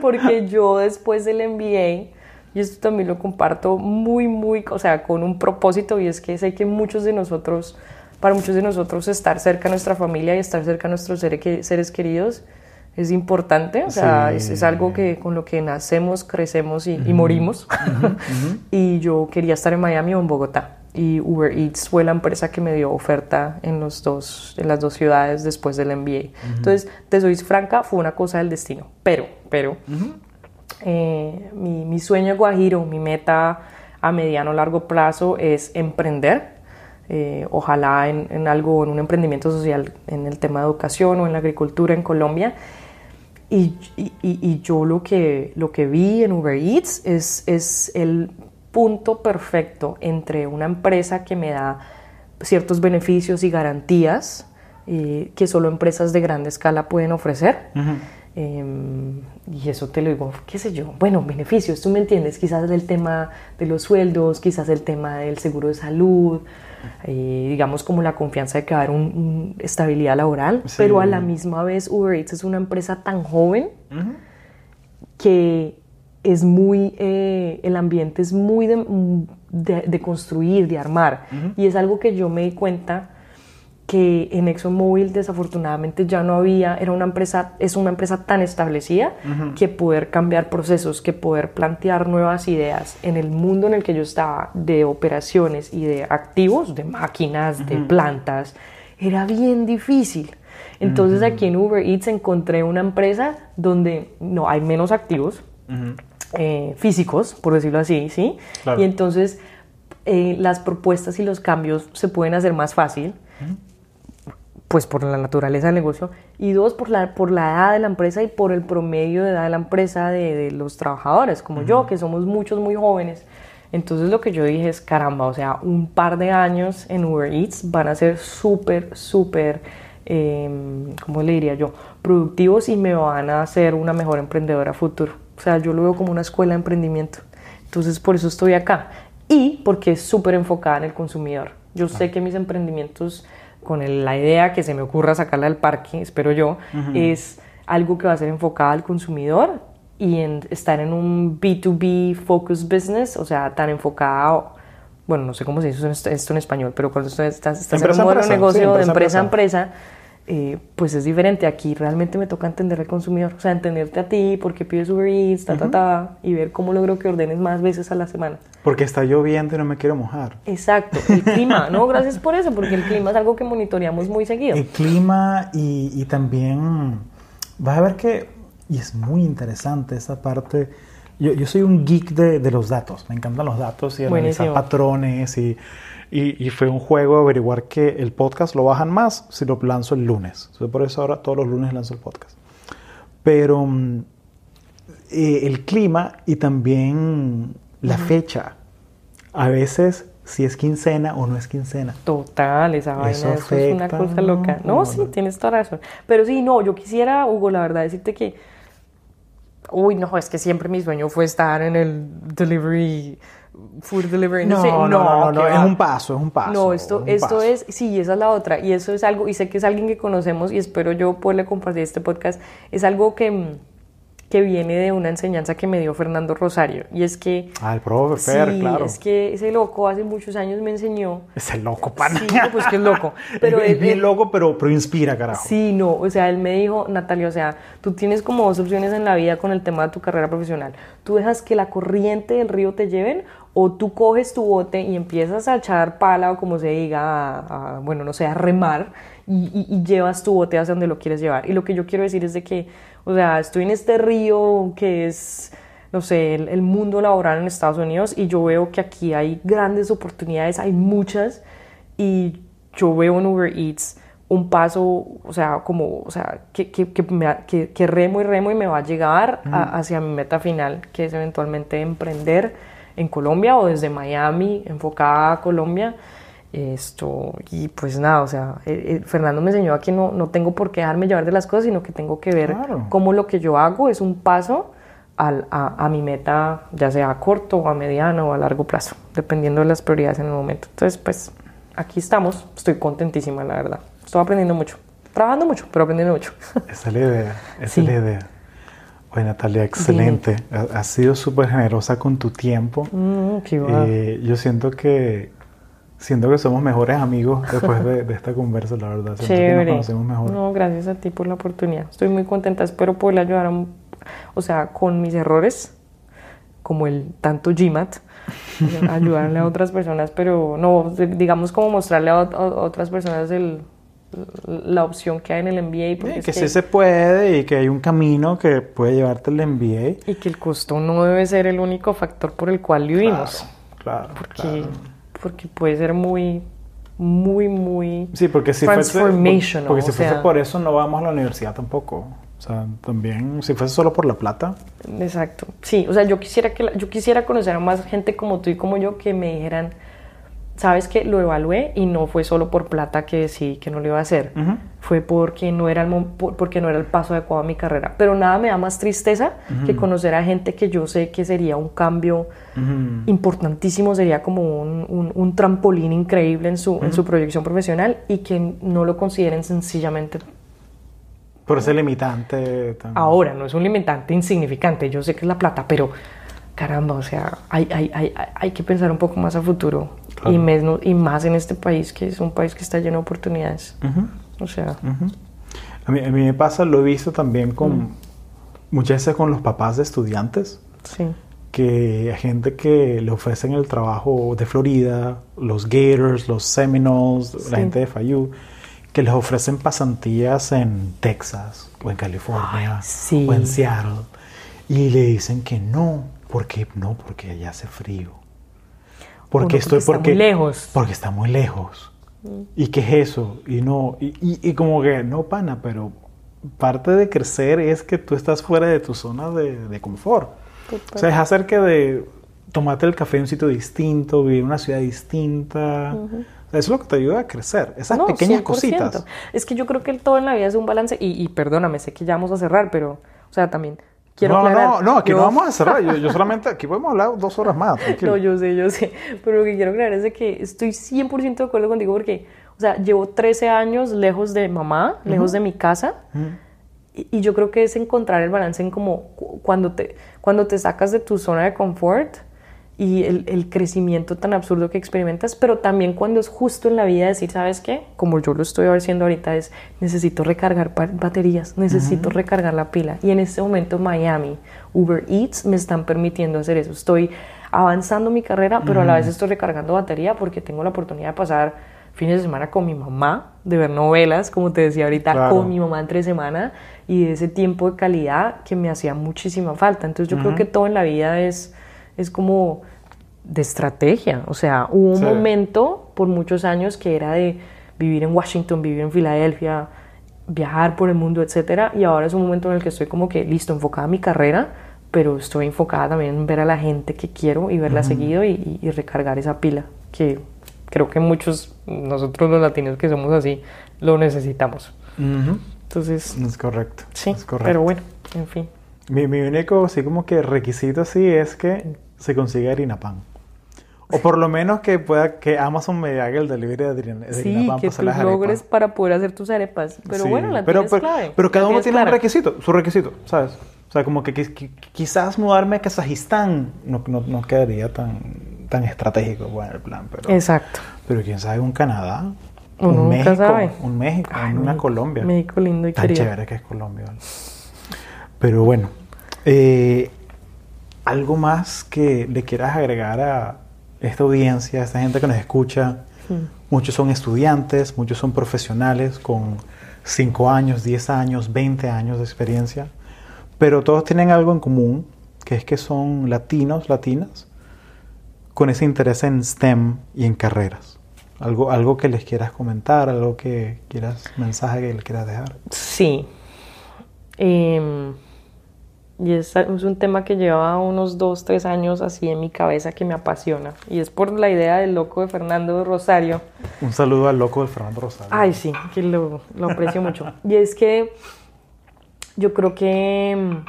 porque yo después del MBA, y esto también lo comparto muy, muy, o sea, con un propósito, y es que sé que muchos de nosotros, para muchos de nosotros, estar cerca a nuestra familia y estar cerca a nuestros seres queridos es importante, o sea, es, algo que con lo que nacemos, crecemos y, morimos. [laughs] y yo quería estar en Miami o en Bogotá y Uber Eats fue la empresa que me dio oferta en, los dos, en las dos ciudades después del MBA. Entonces, te soy franca, fue una cosa del destino. Pero, pero, eh, mi, mi, sueño guajiro, mi meta a mediano o largo plazo es emprender. Eh, ojalá en, en, algo, en un emprendimiento social, en el tema de educación o en la agricultura en Colombia. Y, y, y yo lo que, lo que vi en Uber Eats es, es el punto perfecto entre una empresa que me da ciertos beneficios y garantías eh, que solo empresas de grande escala pueden ofrecer. Em, y eso te lo digo, qué sé yo, bueno, beneficios, tú me entiendes, quizás el tema de los sueldos, quizás el tema del seguro de salud, eh, digamos como la confianza de que va a haber una estabilidad laboral, pero a la misma vez Uber Eats es una empresa tan joven que es muy, eh, el ambiente es muy de, construir, de armar. Y es algo que yo me di cuenta que en ExxonMobil desafortunadamente ya no había, era una empresa, es una empresa tan establecida que poder cambiar procesos, que poder plantear nuevas ideas en el mundo en el que yo estaba de operaciones y de activos, de máquinas, de plantas, era bien difícil. Entonces aquí en Uber Eats encontré una empresa donde no hay menos activos, eh, físicos, por decirlo así, ¿sí? Y entonces eh, las propuestas y los cambios se pueden hacer más fácil, pues por la naturaleza del negocio, y dos, por la, por la edad de la empresa y por el promedio de edad de la empresa de, los trabajadores, como yo, que somos muchos muy jóvenes. Entonces lo que yo dije es, caramba, o sea, un par de años en Uber Eats van a ser súper, súper, eh, ¿cómo le diría yo? Productivos y me van a hacer una mejor emprendedora futuro. O sea, yo lo veo como una escuela de emprendimiento. Entonces, por eso estoy acá. Y porque es súper enfocada en el consumidor. Yo sé que mis emprendimientos, con la idea que se me ocurra sacarla del parque, espero yo, es algo que va a ser enfocada al consumidor y en estar en un B2B focus business, o sea, tan enfocado, bueno, no sé cómo se dice esto en español, pero cuando estás, estás en un modelo de negocio de empresa a empresa eh, pues es diferente. Aquí realmente me toca entender al consumidor, o sea, entenderte a ti, por qué pides Uber Eats, ta, ta, ta, y ver cómo logro que ordenes más veces a la semana. Porque está lloviendo y no me quiero mojar. Exacto, el clima, no, gracias por eso, porque el clima es algo que monitoreamos muy seguido. El clima y, y también vas a ver que, y es muy interesante esa parte, yo, yo soy un geek de, de, los datos, me encantan los datos y analizar patrones y y, fue un juego averiguar que el podcast lo bajan más si lo lanzo el lunes. por eso ahora todos los lunes lanzo el podcast. Pero mm, eh, el clima y también la fecha a veces si es quincena o no es quincena. Total, esa vaina eso, es una cosa loca. No, sí, tienes toda razón. Pero sí, no, yo quisiera, Hugo, la verdad, decirte que, uy, no, es que siempre mi sueño fue estar en el delivery food delivery. No, no, no, no, es un paso, es un paso. No, esto, esto es, sí, esa es la otra. Y eso es algo, y sé que es alguien que conocemos y espero yo poderle compartir este podcast. Es algo que, que viene de una enseñanza que me dio Fernando Rosario. Y es que. Ah, el profe sí, claro. Es que ese loco hace muchos años me enseñó. Ese loco, pana. Sí, pues que es loco. [laughs] Pero es, bien loco, pero, pero inspira, carajo. Sí, no. O sea, él me dijo, Natalia, o sea, tú tienes como dos opciones en la vida con el tema de tu carrera profesional. Tú dejas que la corriente del río te lleven o tú coges tu bote y empiezas a echar pala o como se diga, a, bueno, no sé, a remar y, llevas tu bote hacia donde lo quieres llevar. Y lo que yo quiero decir es de que, o sea, estoy en este río que es, no sé, el, el mundo laboral en Estados Unidos y yo veo que aquí hay grandes oportunidades, hay muchas y yo veo en Uber Eats un paso, o sea, como, o sea, que, que, que, que remo y remo y me va a llegar hacia mi meta final, que es eventualmente emprender en Colombia o desde Miami, enfocada a Colombia. Esto, y pues nada, o sea, eh, eh, Fernando me enseñó a que no, no tengo por qué dejarme llevar de las cosas, sino que tengo que ver cómo lo que yo hago es un paso al, a, a, mi meta, ya sea a corto o a mediano o a largo plazo, dependiendo de las prioridades en el momento. Entonces, pues aquí estamos, estoy contentísima, la verdad. Estoy aprendiendo mucho, trabajando mucho, pero aprendiendo mucho. Esa es la idea, esa es la idea. Oye, Natalia, excelente. Has sido súper generosa con tu tiempo. Mm, eh, yo siento que siento que somos mejores amigos después de, esta conversa, la verdad. Siento que nos conocemos mejor. No, gracias a ti por la oportunidad. Estoy muy contenta. Espero poder ayudar, a, o sea, con mis errores, como el tanto GMAT, [laughs] ayudarle a otras personas, pero no, digamos como mostrarle a otras personas el la opción que hay en el MBA. Porque que, sí se puede y que hay un camino que puede llevarte al MBA. Y que el costo no debe ser el único factor por el cual vivimos. Claro, porque, porque puede ser muy, muy, muy sí, porque si fuese, porque si fuese por eso no vamos a la universidad tampoco. O sea, también, si fuese solo por la plata. Exacto. Sí, o sea, yo quisiera, que yo quisiera conocer a más gente como tú y como yo que me dijeran sabes que lo evalué y no fue solo por plata que sí que no lo iba a hacer. Fue porque no era el porque no era el paso adecuado a mi carrera. Pero nada me da más tristeza que conocer a gente que yo sé que sería un cambio importantísimo sería como un, un, trampolín increíble en su en su proyección profesional y que no lo consideren sencillamente por ese limitante ahora no es un limitante insignificante yo sé que es la plata pero caramba, o sea, hay, hay, hay, hay que pensar un poco más a futuro y, y, más en este país, que es un país que está lleno de oportunidades. O sea... a, mí, a, mí, me pasa, lo he visto también con, muchas veces con los papás de estudiantes. Sí. Que hay gente que le ofrecen el trabajo de Florida, los Gators, los Seminoles, la gente de Fayú, que les ofrecen pasantías en Texas o en California o en Seattle. Y le dicen que no, ¿Por qué? No, porque allá hace frío. Porque, estoy porque está muy lejos. Porque está muy lejos. Mm. ¿Y qué es eso? Y no, y, y, como que no pana, pero parte de crecer es que tú estás fuera de tu zona de, de confort. O sea, es acerca de tomarte el café en un sitio distinto, vivir en una ciudad distinta. eso es lo que te ayuda a crecer, esas pequeñas cositas. Es que yo creo que todo en la vida es un balance, y, y perdóname, sé que ya vamos a cerrar, pero, o sea, también no, no, no, aquí no vamos a cerrar. Yo, [laughs] solamente, aquí podemos hablar dos horas más. No, yo sé, yo sé. Pero lo que quiero aclarar es de que estoy 100% de acuerdo contigo porque, o sea, llevo 13 años lejos de mamá, lejos de mi casa. y, y, yo creo que es encontrar el balance en como cuando te, cuando te sacas de tu zona de confort y el, el, crecimiento tan absurdo que experimentas, pero también cuando es justo en la vida decir, ¿sabes qué? Como yo lo estoy haciendo ahorita, es necesito recargar baterías, necesito recargar la pila. Y en este momento Miami, Uber Eats me están permitiendo hacer eso. Estoy avanzando mi carrera, pero a la vez estoy recargando batería porque tengo la oportunidad de pasar fines de semana con mi mamá, de ver novelas, como te decía ahorita, con mi mamá entre semana y de ese tiempo de calidad que me hacía muchísima falta. Entonces yo creo que todo en la vida es es como de estrategia. O sea, hubo un momento por muchos años que era de vivir en Washington, vivir en Filadelfia, viajar por el mundo, etcétera, y ahora es un momento en el que estoy como que listo, enfocada en mi carrera, pero estoy enfocada también en ver a la gente que quiero y verla seguido y, recargar esa pila. que creo que muchos, nosotros los latinos que somos así, lo necesitamos. Entonces... Es correcto. Sí, es correcto. pero bueno, en fin. Mi, mi único, así como que requisito así es que se consiga harina pan. O por lo menos que pueda que Amazon me haga el delivery de harina, Sí, pan que para hacer tú las arepas. logres para poder hacer tus arepas. Pero Sí, bueno, la pero, pero, clave. pero cada uno tiene un requisito, su requisito, ¿sabes? O sea, como que qui- qui- quizás mudarme a Kazajistán no, no, no quedaría tan, tan estratégico bueno, el plan, pero, Exacto. pero quién sabe, un Canadá, un México, sabe. un México, Ay, una México, Colombia. México lindo y Tan querido. chévere que es Colombia. Pero bueno, eh, algo más que le quieras agregar a esta audiencia, a esta gente que nos escucha. Hmm. Muchos son estudiantes, muchos son profesionales con 5 años, 10 años, 20 años de experiencia, pero todos tienen algo en común, que es que son latinos, latinas, con ese interés en STEM y en carreras. Algo, algo que les quieras comentar, algo que quieras, mensaje que les quieras dejar. Sí. Em, y es, es un tema que lleva unos dos, tres años así en mi cabeza que me apasiona. Y es por la idea del loco de Fernando Rosario. Un saludo al loco de Fernando Rosario. Ay, sí, que lo, lo aprecio mucho. Y es que yo creo que em,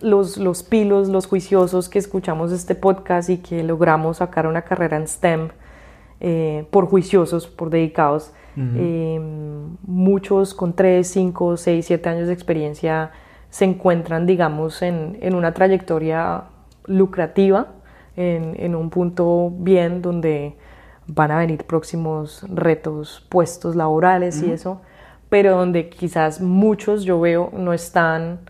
los, los pilos, los juiciosos que escuchamos este podcast y que logramos sacar una carrera en STEM eh, por juiciosos, por dedicados, eh, muchos con 3, 5, 6, 7 años de experiencia se encuentran, digamos, en, en una trayectoria lucrativa, en, en un punto bien donde van a venir próximos retos, puestos laborales y eso, pero donde quizás muchos yo veo no están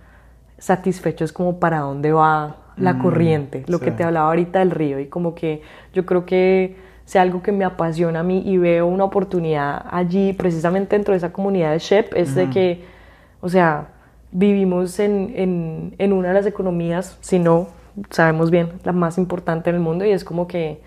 satisfechos como para dónde va la Mm, corriente, lo sí. que te hablaba ahorita del río y como que yo creo que sea algo que me apasiona a mí y veo una oportunidad allí precisamente dentro de esa comunidad de SHEP es de que, o sea, vivimos en, en, en una de las economías, si no sabemos bien, la más importante del mundo y es como que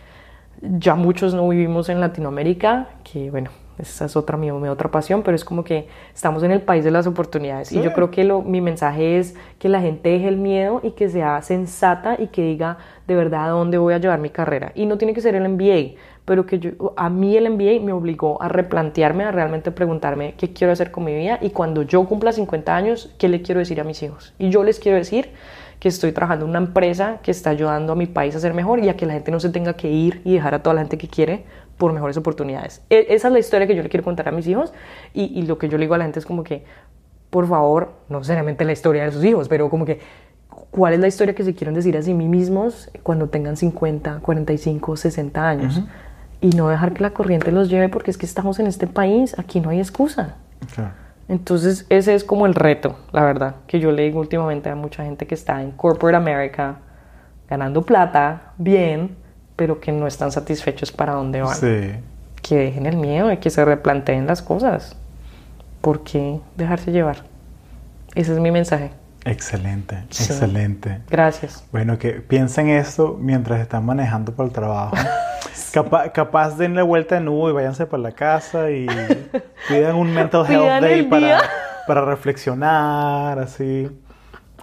ya muchos no vivimos en Latinoamérica, que bueno, esa es otra mi, mi otra pasión, pero es como que estamos en el país de las oportunidades. Y Sí. yo creo que lo, mi mensaje es que la gente deje el miedo y que sea sensata y que diga de verdad a dónde voy a llevar mi carrera. Y no tiene que ser el MBA, pero que yo, a mí el MBA me obligó a replantearme, a realmente preguntarme qué quiero hacer con mi vida y cuando yo cumpla 50 años, qué le quiero decir a mis hijos. Y yo les quiero decir que estoy trabajando en una empresa que está ayudando a mi país a ser mejor y a que la gente no se tenga que ir y dejar a toda la gente que quiere por mejores oportunidades. E- esa es la historia que yo le quiero contar a mis hijos y, lo que yo le digo a la gente es como que, por favor, no necesariamente la historia de sus hijos, pero como que, ¿cuál es la historia que se quieren decir a sí mismos cuando tengan 50, 45, 60 años? Y no dejar que la corriente los lleve porque es que estamos en este país, aquí no hay excusa. Entonces, ese es como el reto, la verdad, que yo le digo últimamente a mucha gente que está en Corporate America, ganando plata, bien, pero que no están satisfechos para dónde van. Sí. Que dejen el miedo y que se replanteen las cosas. ¿Por qué dejarse llevar? Ese es mi mensaje. Excelente, Sí. excelente. Gracias. Bueno, que piensen esto mientras están manejando para el trabajo. [laughs] Capa- capaz den la vuelta de nuevo y váyanse para la casa y [laughs] pidan un mental health day para, para reflexionar, así.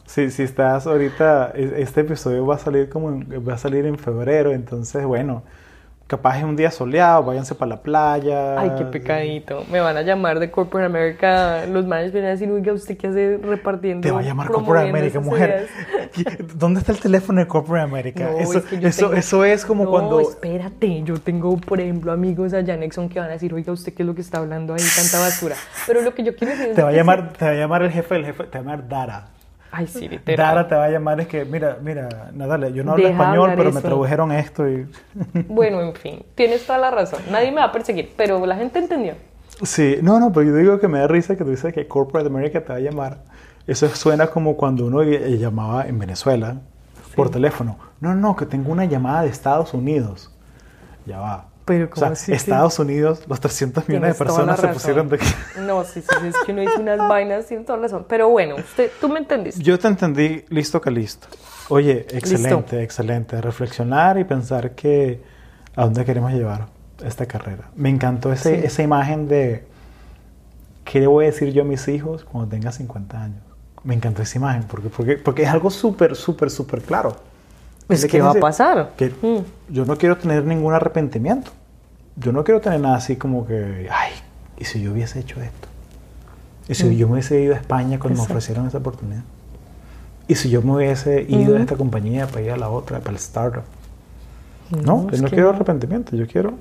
Si, si estás ahorita, e- este episodio va a salir como en, va a salir en febrero, entonces bueno, capaz es un día soleado, váyanse para la playa. Ay, qué pecadito. Me van a llamar de Corporate America. Los managers van a decir, oiga, ¿usted qué hace repartiendo? Te va a llamar Corporate America, mujer. [laughs] ¿Dónde está el teléfono de Corporate America? No, eso, es que eso, tengo- eso es como no, cuando... espérate, yo tengo, por ejemplo, amigos allá en Exxon que van a decir, oiga, ¿usted qué es lo que está hablando ahí? Tanta basura. Pero lo que yo quiero decir es Te va a llamar, te va a llamar el jefe del jefe, te va a llamar Dara. Ay, sí, literal. Dara te va a llamar, es que, mira, mira, Natalia, yo no hablo Deja español, pero me tradujeron esto y... [laughs] Bueno, en fin, tienes toda la razón. Nadie me va a perseguir, pero la gente entendió. Sí, no, no, pero yo digo que me da risa que tú dices que Corporate America te va a llamar. Eso suena como cuando uno llamaba en Venezuela por teléfono. No, no, que tengo una llamada de Estados Unidos. Ya va. Pero O ¿cómo sea, así que- Estados Unidos, los 300 millones de Tienes la personas se pusieron de aquí. No, sí, sí, es que uno dice unas vainas, tienes toda razón. Pero bueno, usted, tú me entendiste. Yo te entendí listo que listo. Oye, excelente, excelente. Reflexionar y pensar que a dónde queremos llevar esta carrera. Me encantó ese, Sí. esa imagen de qué le voy a decir yo a mis hijos cuando tenga 50 años. Me encantó esa imagen porque, porque, porque es algo súper, súper, súper claro. Pues, ¿qué va a pasar? Que mm. Yo no quiero tener ningún arrepentimiento. Yo no quiero tener nada así como que, ay, ¿y si yo hubiese hecho esto? ¿Y si mm. yo me hubiese ido a España cuando me ofrecieron esa oportunidad? ¿Y si yo me hubiese ido a esta compañía para ir a la otra, para el startup? No, yo no quiero arrepentimiento, yo quiero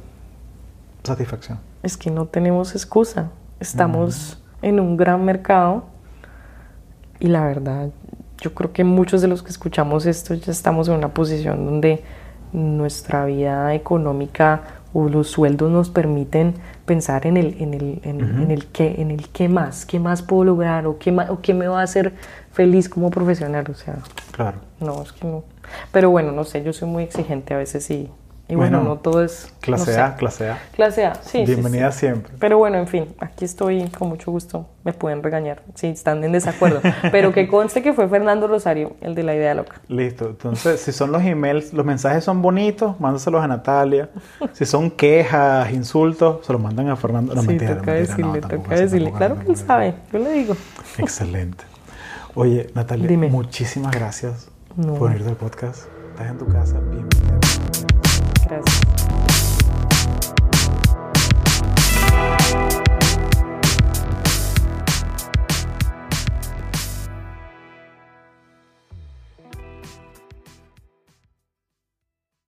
satisfacción. Es que no tenemos excusa. Estamos en un gran mercado y la verdad, yo creo que muchos de los que escuchamos esto ya estamos en una posición donde nuestra vida económica o los sueldos nos permiten pensar en el, en el, en, el, qué, en el qué más, qué más puedo lograr o qué, o qué me va a hacer feliz como profesional. O sea, claro. No, es que no. Pero bueno, no sé, yo soy muy exigente a veces y y bueno, no todo es... Clase A, clase A. Clase A, sí. Bienvenida siempre. Pero bueno, en fin, aquí estoy con mucho gusto. Me pueden regañar si están en desacuerdo. [laughs] Pero que conste que fue Fernando Rosario, el de la idea loca. Listo. Entonces, si son los emails, los mensajes son bonitos, mándaselos a Natalia. Si son quejas, insultos, se los mandan a Fernando. No, sí, mentira, toca decirle, toca decirle. Claro que él sabe, yo le digo. [laughs] Excelente. Oye, Natalia, muchísimas gracias por venir del podcast. Estás en tu casa. Bienvenida. Gracias.